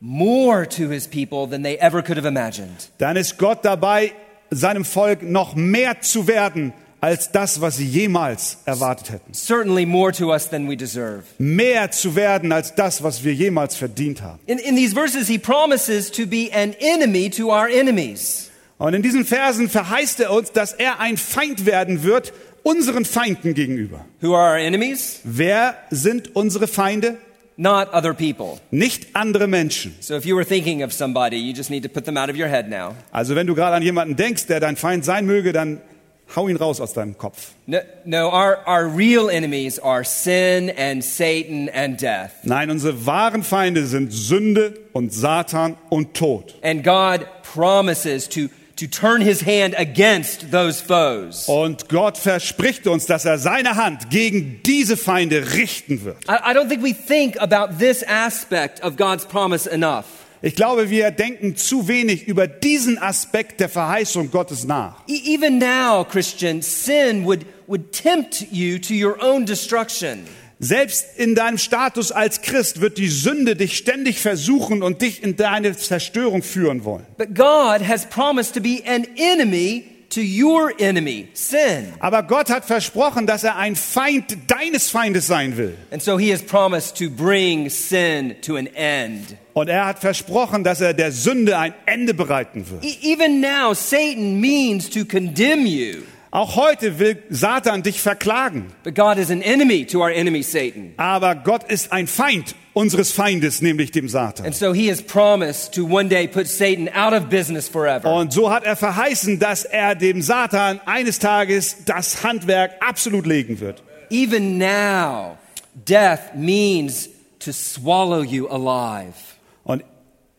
more to His people than they ever could have imagined. dann ist Gott dabei, seinem Volk noch mehr zu werden als das, was sie jemals erwartet hätten. Certainly more to us than we deserve. Mehr zu werden als das, was wir jemals verdient haben. In, in these verses, He promises to be an enemy to our enemies. Und in diesen Versen verheißt er uns, dass er ein Feind werden wird, unseren Feinden gegenüber. Who are our enemies? Wer sind unsere Feinde? Not other people. Nicht andere Menschen. So if you were thinking of somebody, you just need to put them out of your head now. Also wenn du gerade an jemanden denkst, der dein Feind sein möge, dann hau ihn raus aus deinem Kopf. No, no our, our real enemies are sin and Satan and death. Nein, unsere wahren Feinde sind Sünde und Satan und Tod. And God promises to, to turn his hand against those foes. Und Gott verspricht uns, dass er seine Hand gegen diese Feinde richten wird. I, I don't think we think about this aspect of God's promise enough. Ich glaube, wir denken zu wenig über diesen Aspekt der Verheißung Gottes nach. E- even now, Christian, sin would, would tempt you to your own destruction. Selbst in deinem Status als Christ wird die Sünde dich ständig versuchen und dich in deine Zerstörung führen wollen. But God has promised to be an enemy to your enemy, sin. Aber Gott hat versprochen, dass er ein Feind deines Feindes sein will. And so he has promised to bring sin to an end. Und er hat versprochen, dass er der Sünde ein Ende bereiten wird. E- even now, Satan means to condemn you. Auch heute will Satan dich verklagen. But God is an enemy to our enemy, Satan. Aber Gott ist ein Feind unseres Feindes, nämlich dem Satan. And so he has promised to one day put Satan out of business forever. Und so hat er verheißen, dass er dem Satan eines Tages das Handwerk absolut legen wird. Even now, death means to swallow you alive. Und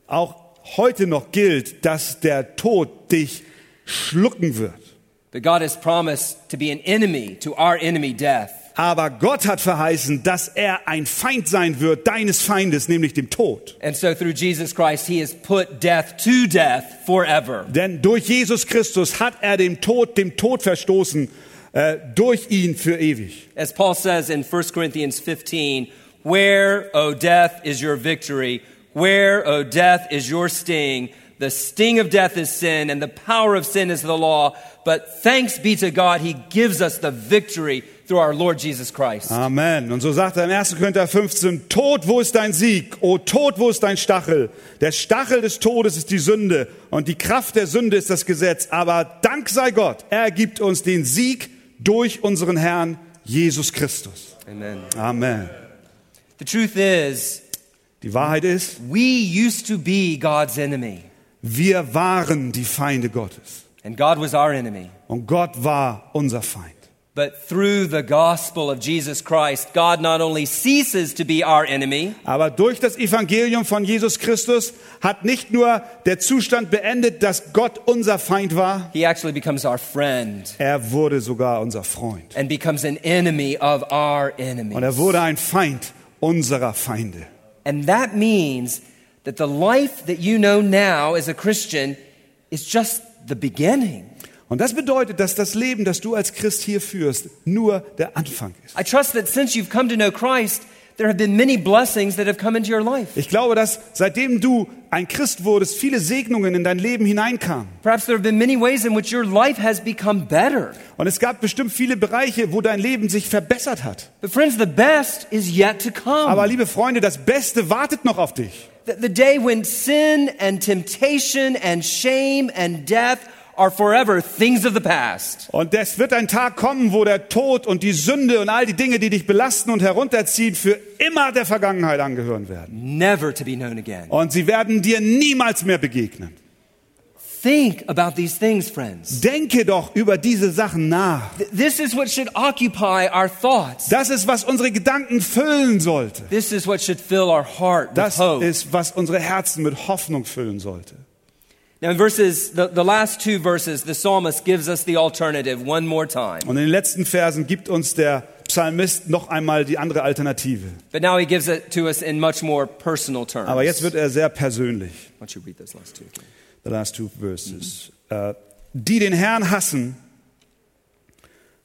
auch heute noch gilt, dass der Tod dich schlucken wird. But God has promised to be an enemy to our enemy, death. Aber Gott hat verheißen, dass er ein Feind sein wird deines Feindes, nämlich dem Tod. And so through Jesus Christ, he has put death to death forever. Denn durch Jesus Christus hat er dem Tod, dem Tod verstoßen, äh, durch ihn für ewig. As Paul says in 1 Corinthians 15, Where, O death, is your victory? Where, O death, is your sting? The sting of death is sin, and the power of sin is the law. But thanks be to God, He gives us the victory through our Lord Jesus Christ. Amen. Und so sagt er im 1. Korinther 15, Tod, wo ist dein Sieg? O Tod, wo ist dein Stachel? Der Stachel des Todes ist die Sünde und die Kraft der Sünde ist das Gesetz. Aber Dank sei Gott, er gibt uns den Sieg durch unseren Herrn Jesus Christus. Amen. Amen. The truth is, Die Wahrheit ist, we used to be God's enemy, wir waren die Feinde Gottes and God was our enemy. und Gott war unser Feind. But through the gospel of Jesus Christ, God not only ceases to be our enemy, Aber durch das Evangelium von Jesus Christus hat nicht nur der Zustand beendet, dass Gott unser Feind war, He actually becomes our friend er wurde sogar unser Freund. and becomes an enemy of our Und er enemies. wurde ein Feind unserer Feinde. And that means that the life that you know now as a Christian is just the beginning. Und das bedeutet, dass das Leben, das du als Christ hier führst, nur der Anfang ist. I trust that since you've come to know Christ, there have been many blessings that have come into your life. Ich glaube, dass seitdem du ein Christ wurdest, viele Segnungen in dein Leben hineinkamen. Perhaps there have been many ways in which your life has become better. Und es gab bestimmt viele Bereiche, wo dein Leben sich verbessert hat. But friends, the best is yet to come. Aber liebe Freunde, das Beste wartet noch auf dich. The day when sin and temptation and shame and death are forever things of the past. Und es wird ein Tag kommen, wo der Tod und die Sünde und all die Dinge, die dich belasten und herunterziehen, für immer der Vergangenheit angehören werden. Never to be known again. Und sie werden dir niemals mehr begegnen. Think about these things, friends. Denke doch über diese Sachen nach. Th- This is what should occupy our thoughts. Das ist, was unsere Gedanken füllen sollte. This is what should fill our heart with Das hope. ist, was unsere Herzen mit Hoffnung füllen sollte. Now, in verses, the, the last two verses, the psalmist gives us the alternative one more time. Und in den letzten Versen gibt uns der Psalmist noch einmal die andere Alternative. But now he gives it to us in much more personal terms. Aber jetzt wird er sehr persönlich. Why don't you read those last two again? The last two verses. Äh, die den Herrn hassen,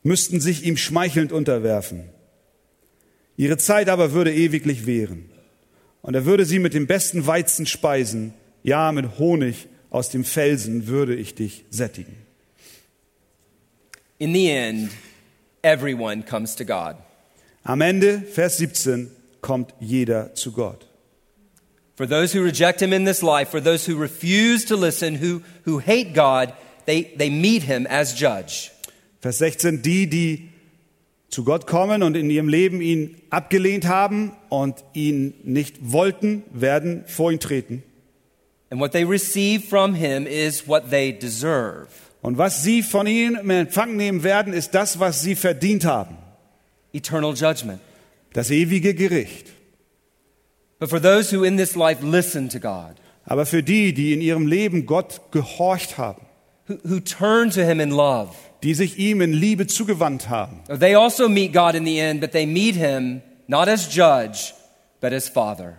müssten sich ihm schmeichelnd unterwerfen. Ihre Zeit aber würde ewiglich währen. Und er würde sie mit dem besten Weizen speisen, ja, mit Honig aus dem Felsen würde ich dich sättigen. In the end, everyone comes to God. Am Ende, Vers 17, kommt jeder zu Gott. For those who reject him in this life, for those who refuse to listen, who, who hate God, they, they meet him as judge. Vers 16, die, die zu Gott kommen und in ihrem Leben ihn abgelehnt haben und ihn nicht wollten, werden vor ihn treten. And what they receive from him is what they deserve. Und was sie von ihm in Empfang nehmen werden, ist das, was sie verdient haben. eternal judgment. Das ewige Gericht. But for those who in this life listen to God, Aber für die, die in ihrem Leben Gott gehorcht haben, who, who turn to him in love, die sich ihm in Liebe zugewandt haben, they also meet God in the end, but they meet him not as judge, but as father.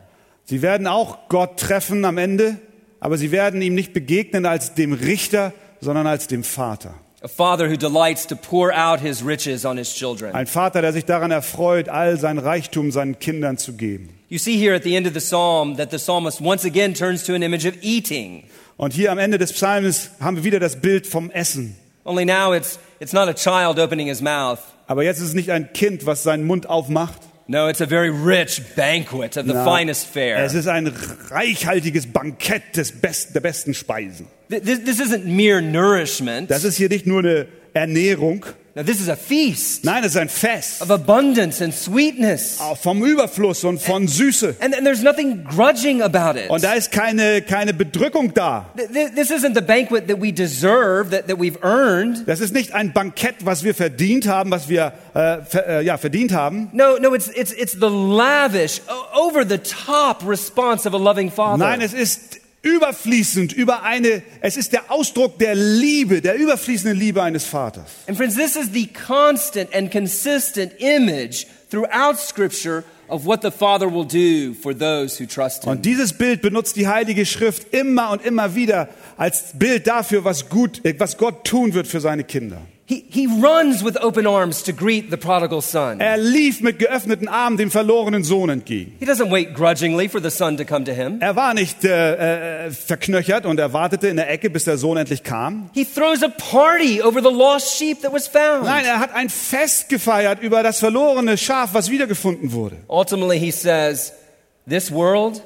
sie werden auch Gott treffen am Ende, aber sie werden ihm nicht begegnen als dem Richter, sondern als dem Vater. A father who delights to pour out his riches on his children. Ein Vater, der sich daran erfreut, all sein Reichtum seinen Kindern zu geben. You see here at the end of the psalm that the psalmist once again turns to an image of eating. Und hier am Ende des Psalms haben wir wieder das Bild vom Essen. Only now it's, it's not a child opening his mouth. Aber jetzt ist es nicht ein Kind, was seinen Mund aufmacht. No, it's a very rich banquet of the Na, finest fare. Es ist ein reichhaltiges Bankett des besten, der besten Speisen. Th- This, this isn't mere nourishment. Das ist hier nicht nur eine Ernährung. Now, this is a feast Nein, es ist ein Fest. of abundance and sweetness. Auch vom Überfluss und von Süße. And, and there's nothing grudging about it. Und da ist keine, keine Bedrückung da. Th- th- This isn't the banquet that we deserve, that, that we've earned. Das ist nicht ein Bankett, was wir verdient haben, was wir äh, ver, äh, ja, verdient haben. No, no, it's, it's, it's the lavish, over the top response of a loving father. Nein, es ist überfließend über eine, es ist der Ausdruck der Liebe, der überfließenden Liebe eines Vaters. And friends, this is the constant and consistent image throughout Scripture of what the Father will do for those who trust Him. Und dieses Bild benutzt die Heilige Schrift immer und immer wieder als Bild dafür, was gut, was Gott tun wird für seine Kinder. He, he runs with open arms to greet the prodigal son. Er lief mit geöffneten Armen dem verlorenen Sohn entgegen. He doesn't wait grudgingly for the son to come to him. Er war nicht äh, äh, verknöchert und er wartete in der Ecke, bis der Sohn endlich kam. He throws a party over the lost sheep that was found. Nein, er hat ein Fest gefeiert über das verlorene Schaf, was wiedergefunden wurde. Ultimately, he says, This world,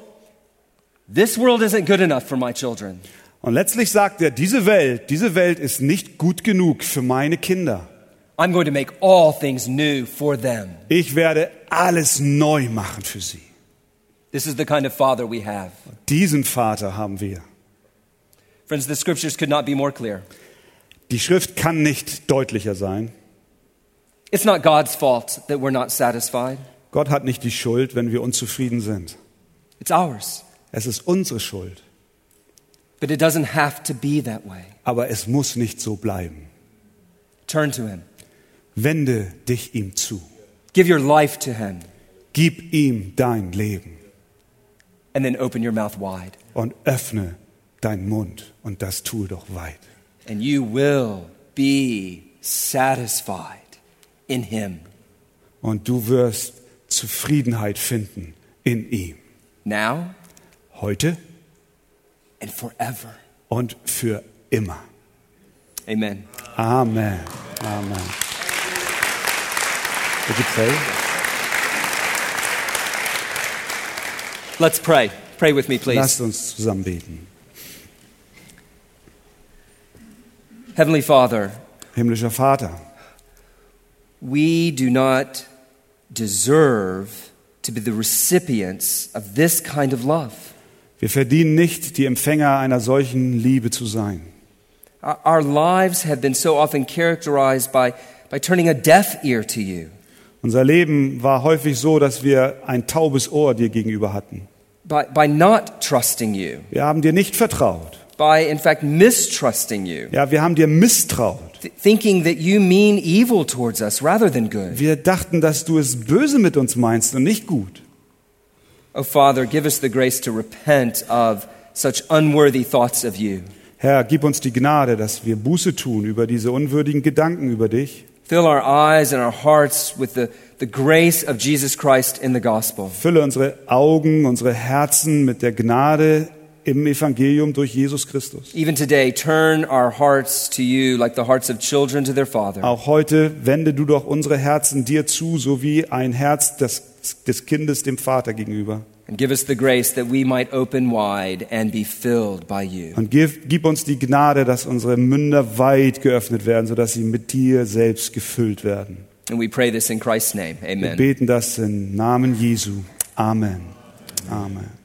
this world isn't good enough for my children. Und letztlich sagt er, diese Welt, diese Welt ist nicht gut genug für meine Kinder. I'm going to make all things new for them. Ich werde alles neu machen für sie. This is the kind of father we have. Diesen Vater haben wir. Friends, the scriptures could not be more clear. Die Schrift kann nicht deutlicher sein. It's not God's fault that we're not satisfied, Gott hat nicht die Schuld, wenn wir unzufrieden sind. it's ours. Es ist unsere Schuld. But it doesn't have to be that way. Aber es muss nicht so bleiben. Turn to Him, Wende dich ihm zu. give your life to Him, Gib ihm dein Leben and then open your mouth wide. und öffne deinen Mund und das tue doch weit. And you will be satisfied in Him Und du wirst Zufriedenheit finden in ihm. now Heute and forever. und für immer. Amen. Amen. Amen. Would you pray? Let's pray. Pray with me, please. Lasst uns zusammen beten. Heavenly Father, Himmlischer Vater, we do not deserve to be the recipients of this kind of love. Wir verdienen nicht, die Empfänger einer solchen Liebe zu sein. Our lives have been so often characterized by, by turning a deaf ear to you, Unser Leben war häufig so, dass wir ein taubes Ohr dir gegenüber hatten. by, by not trusting you, Wir haben dir nicht vertraut. by in fact mistrusting you, Ja, wir haben dir misstraut. th- thinking that you mean evil towards us rather than good. Wir dachten, dass du es böse mit uns meinst und nicht gut. Oh, Father, give us the grace to repent of such unworthy thoughts of you. Herr, gib uns die Gnade, dass wir Buße tun über diese unwürdigen Gedanken über dich. Fill our eyes and our hearts with the, the grace of Jesus Christ in the gospel. Fülle unsere Augen, unsere Herzen mit der Gnade im Evangelium durch Jesus Christus. Even today, turn our hearts to you like the hearts of children to their father. Auch heute wende du doch unsere Herzen dir zu, so wie ein Herz des, des Kindes dem Vater gegenüber. And give us the grace that we might open wide and be filled by you. Und gib, gib uns die Gnade, dass unsere Münder weit geöffnet werden, sodass sie mit dir selbst gefüllt werden. And we pray this in Christ's name. Wir Amen. beten das im Namen Jesu. Amen. Amen.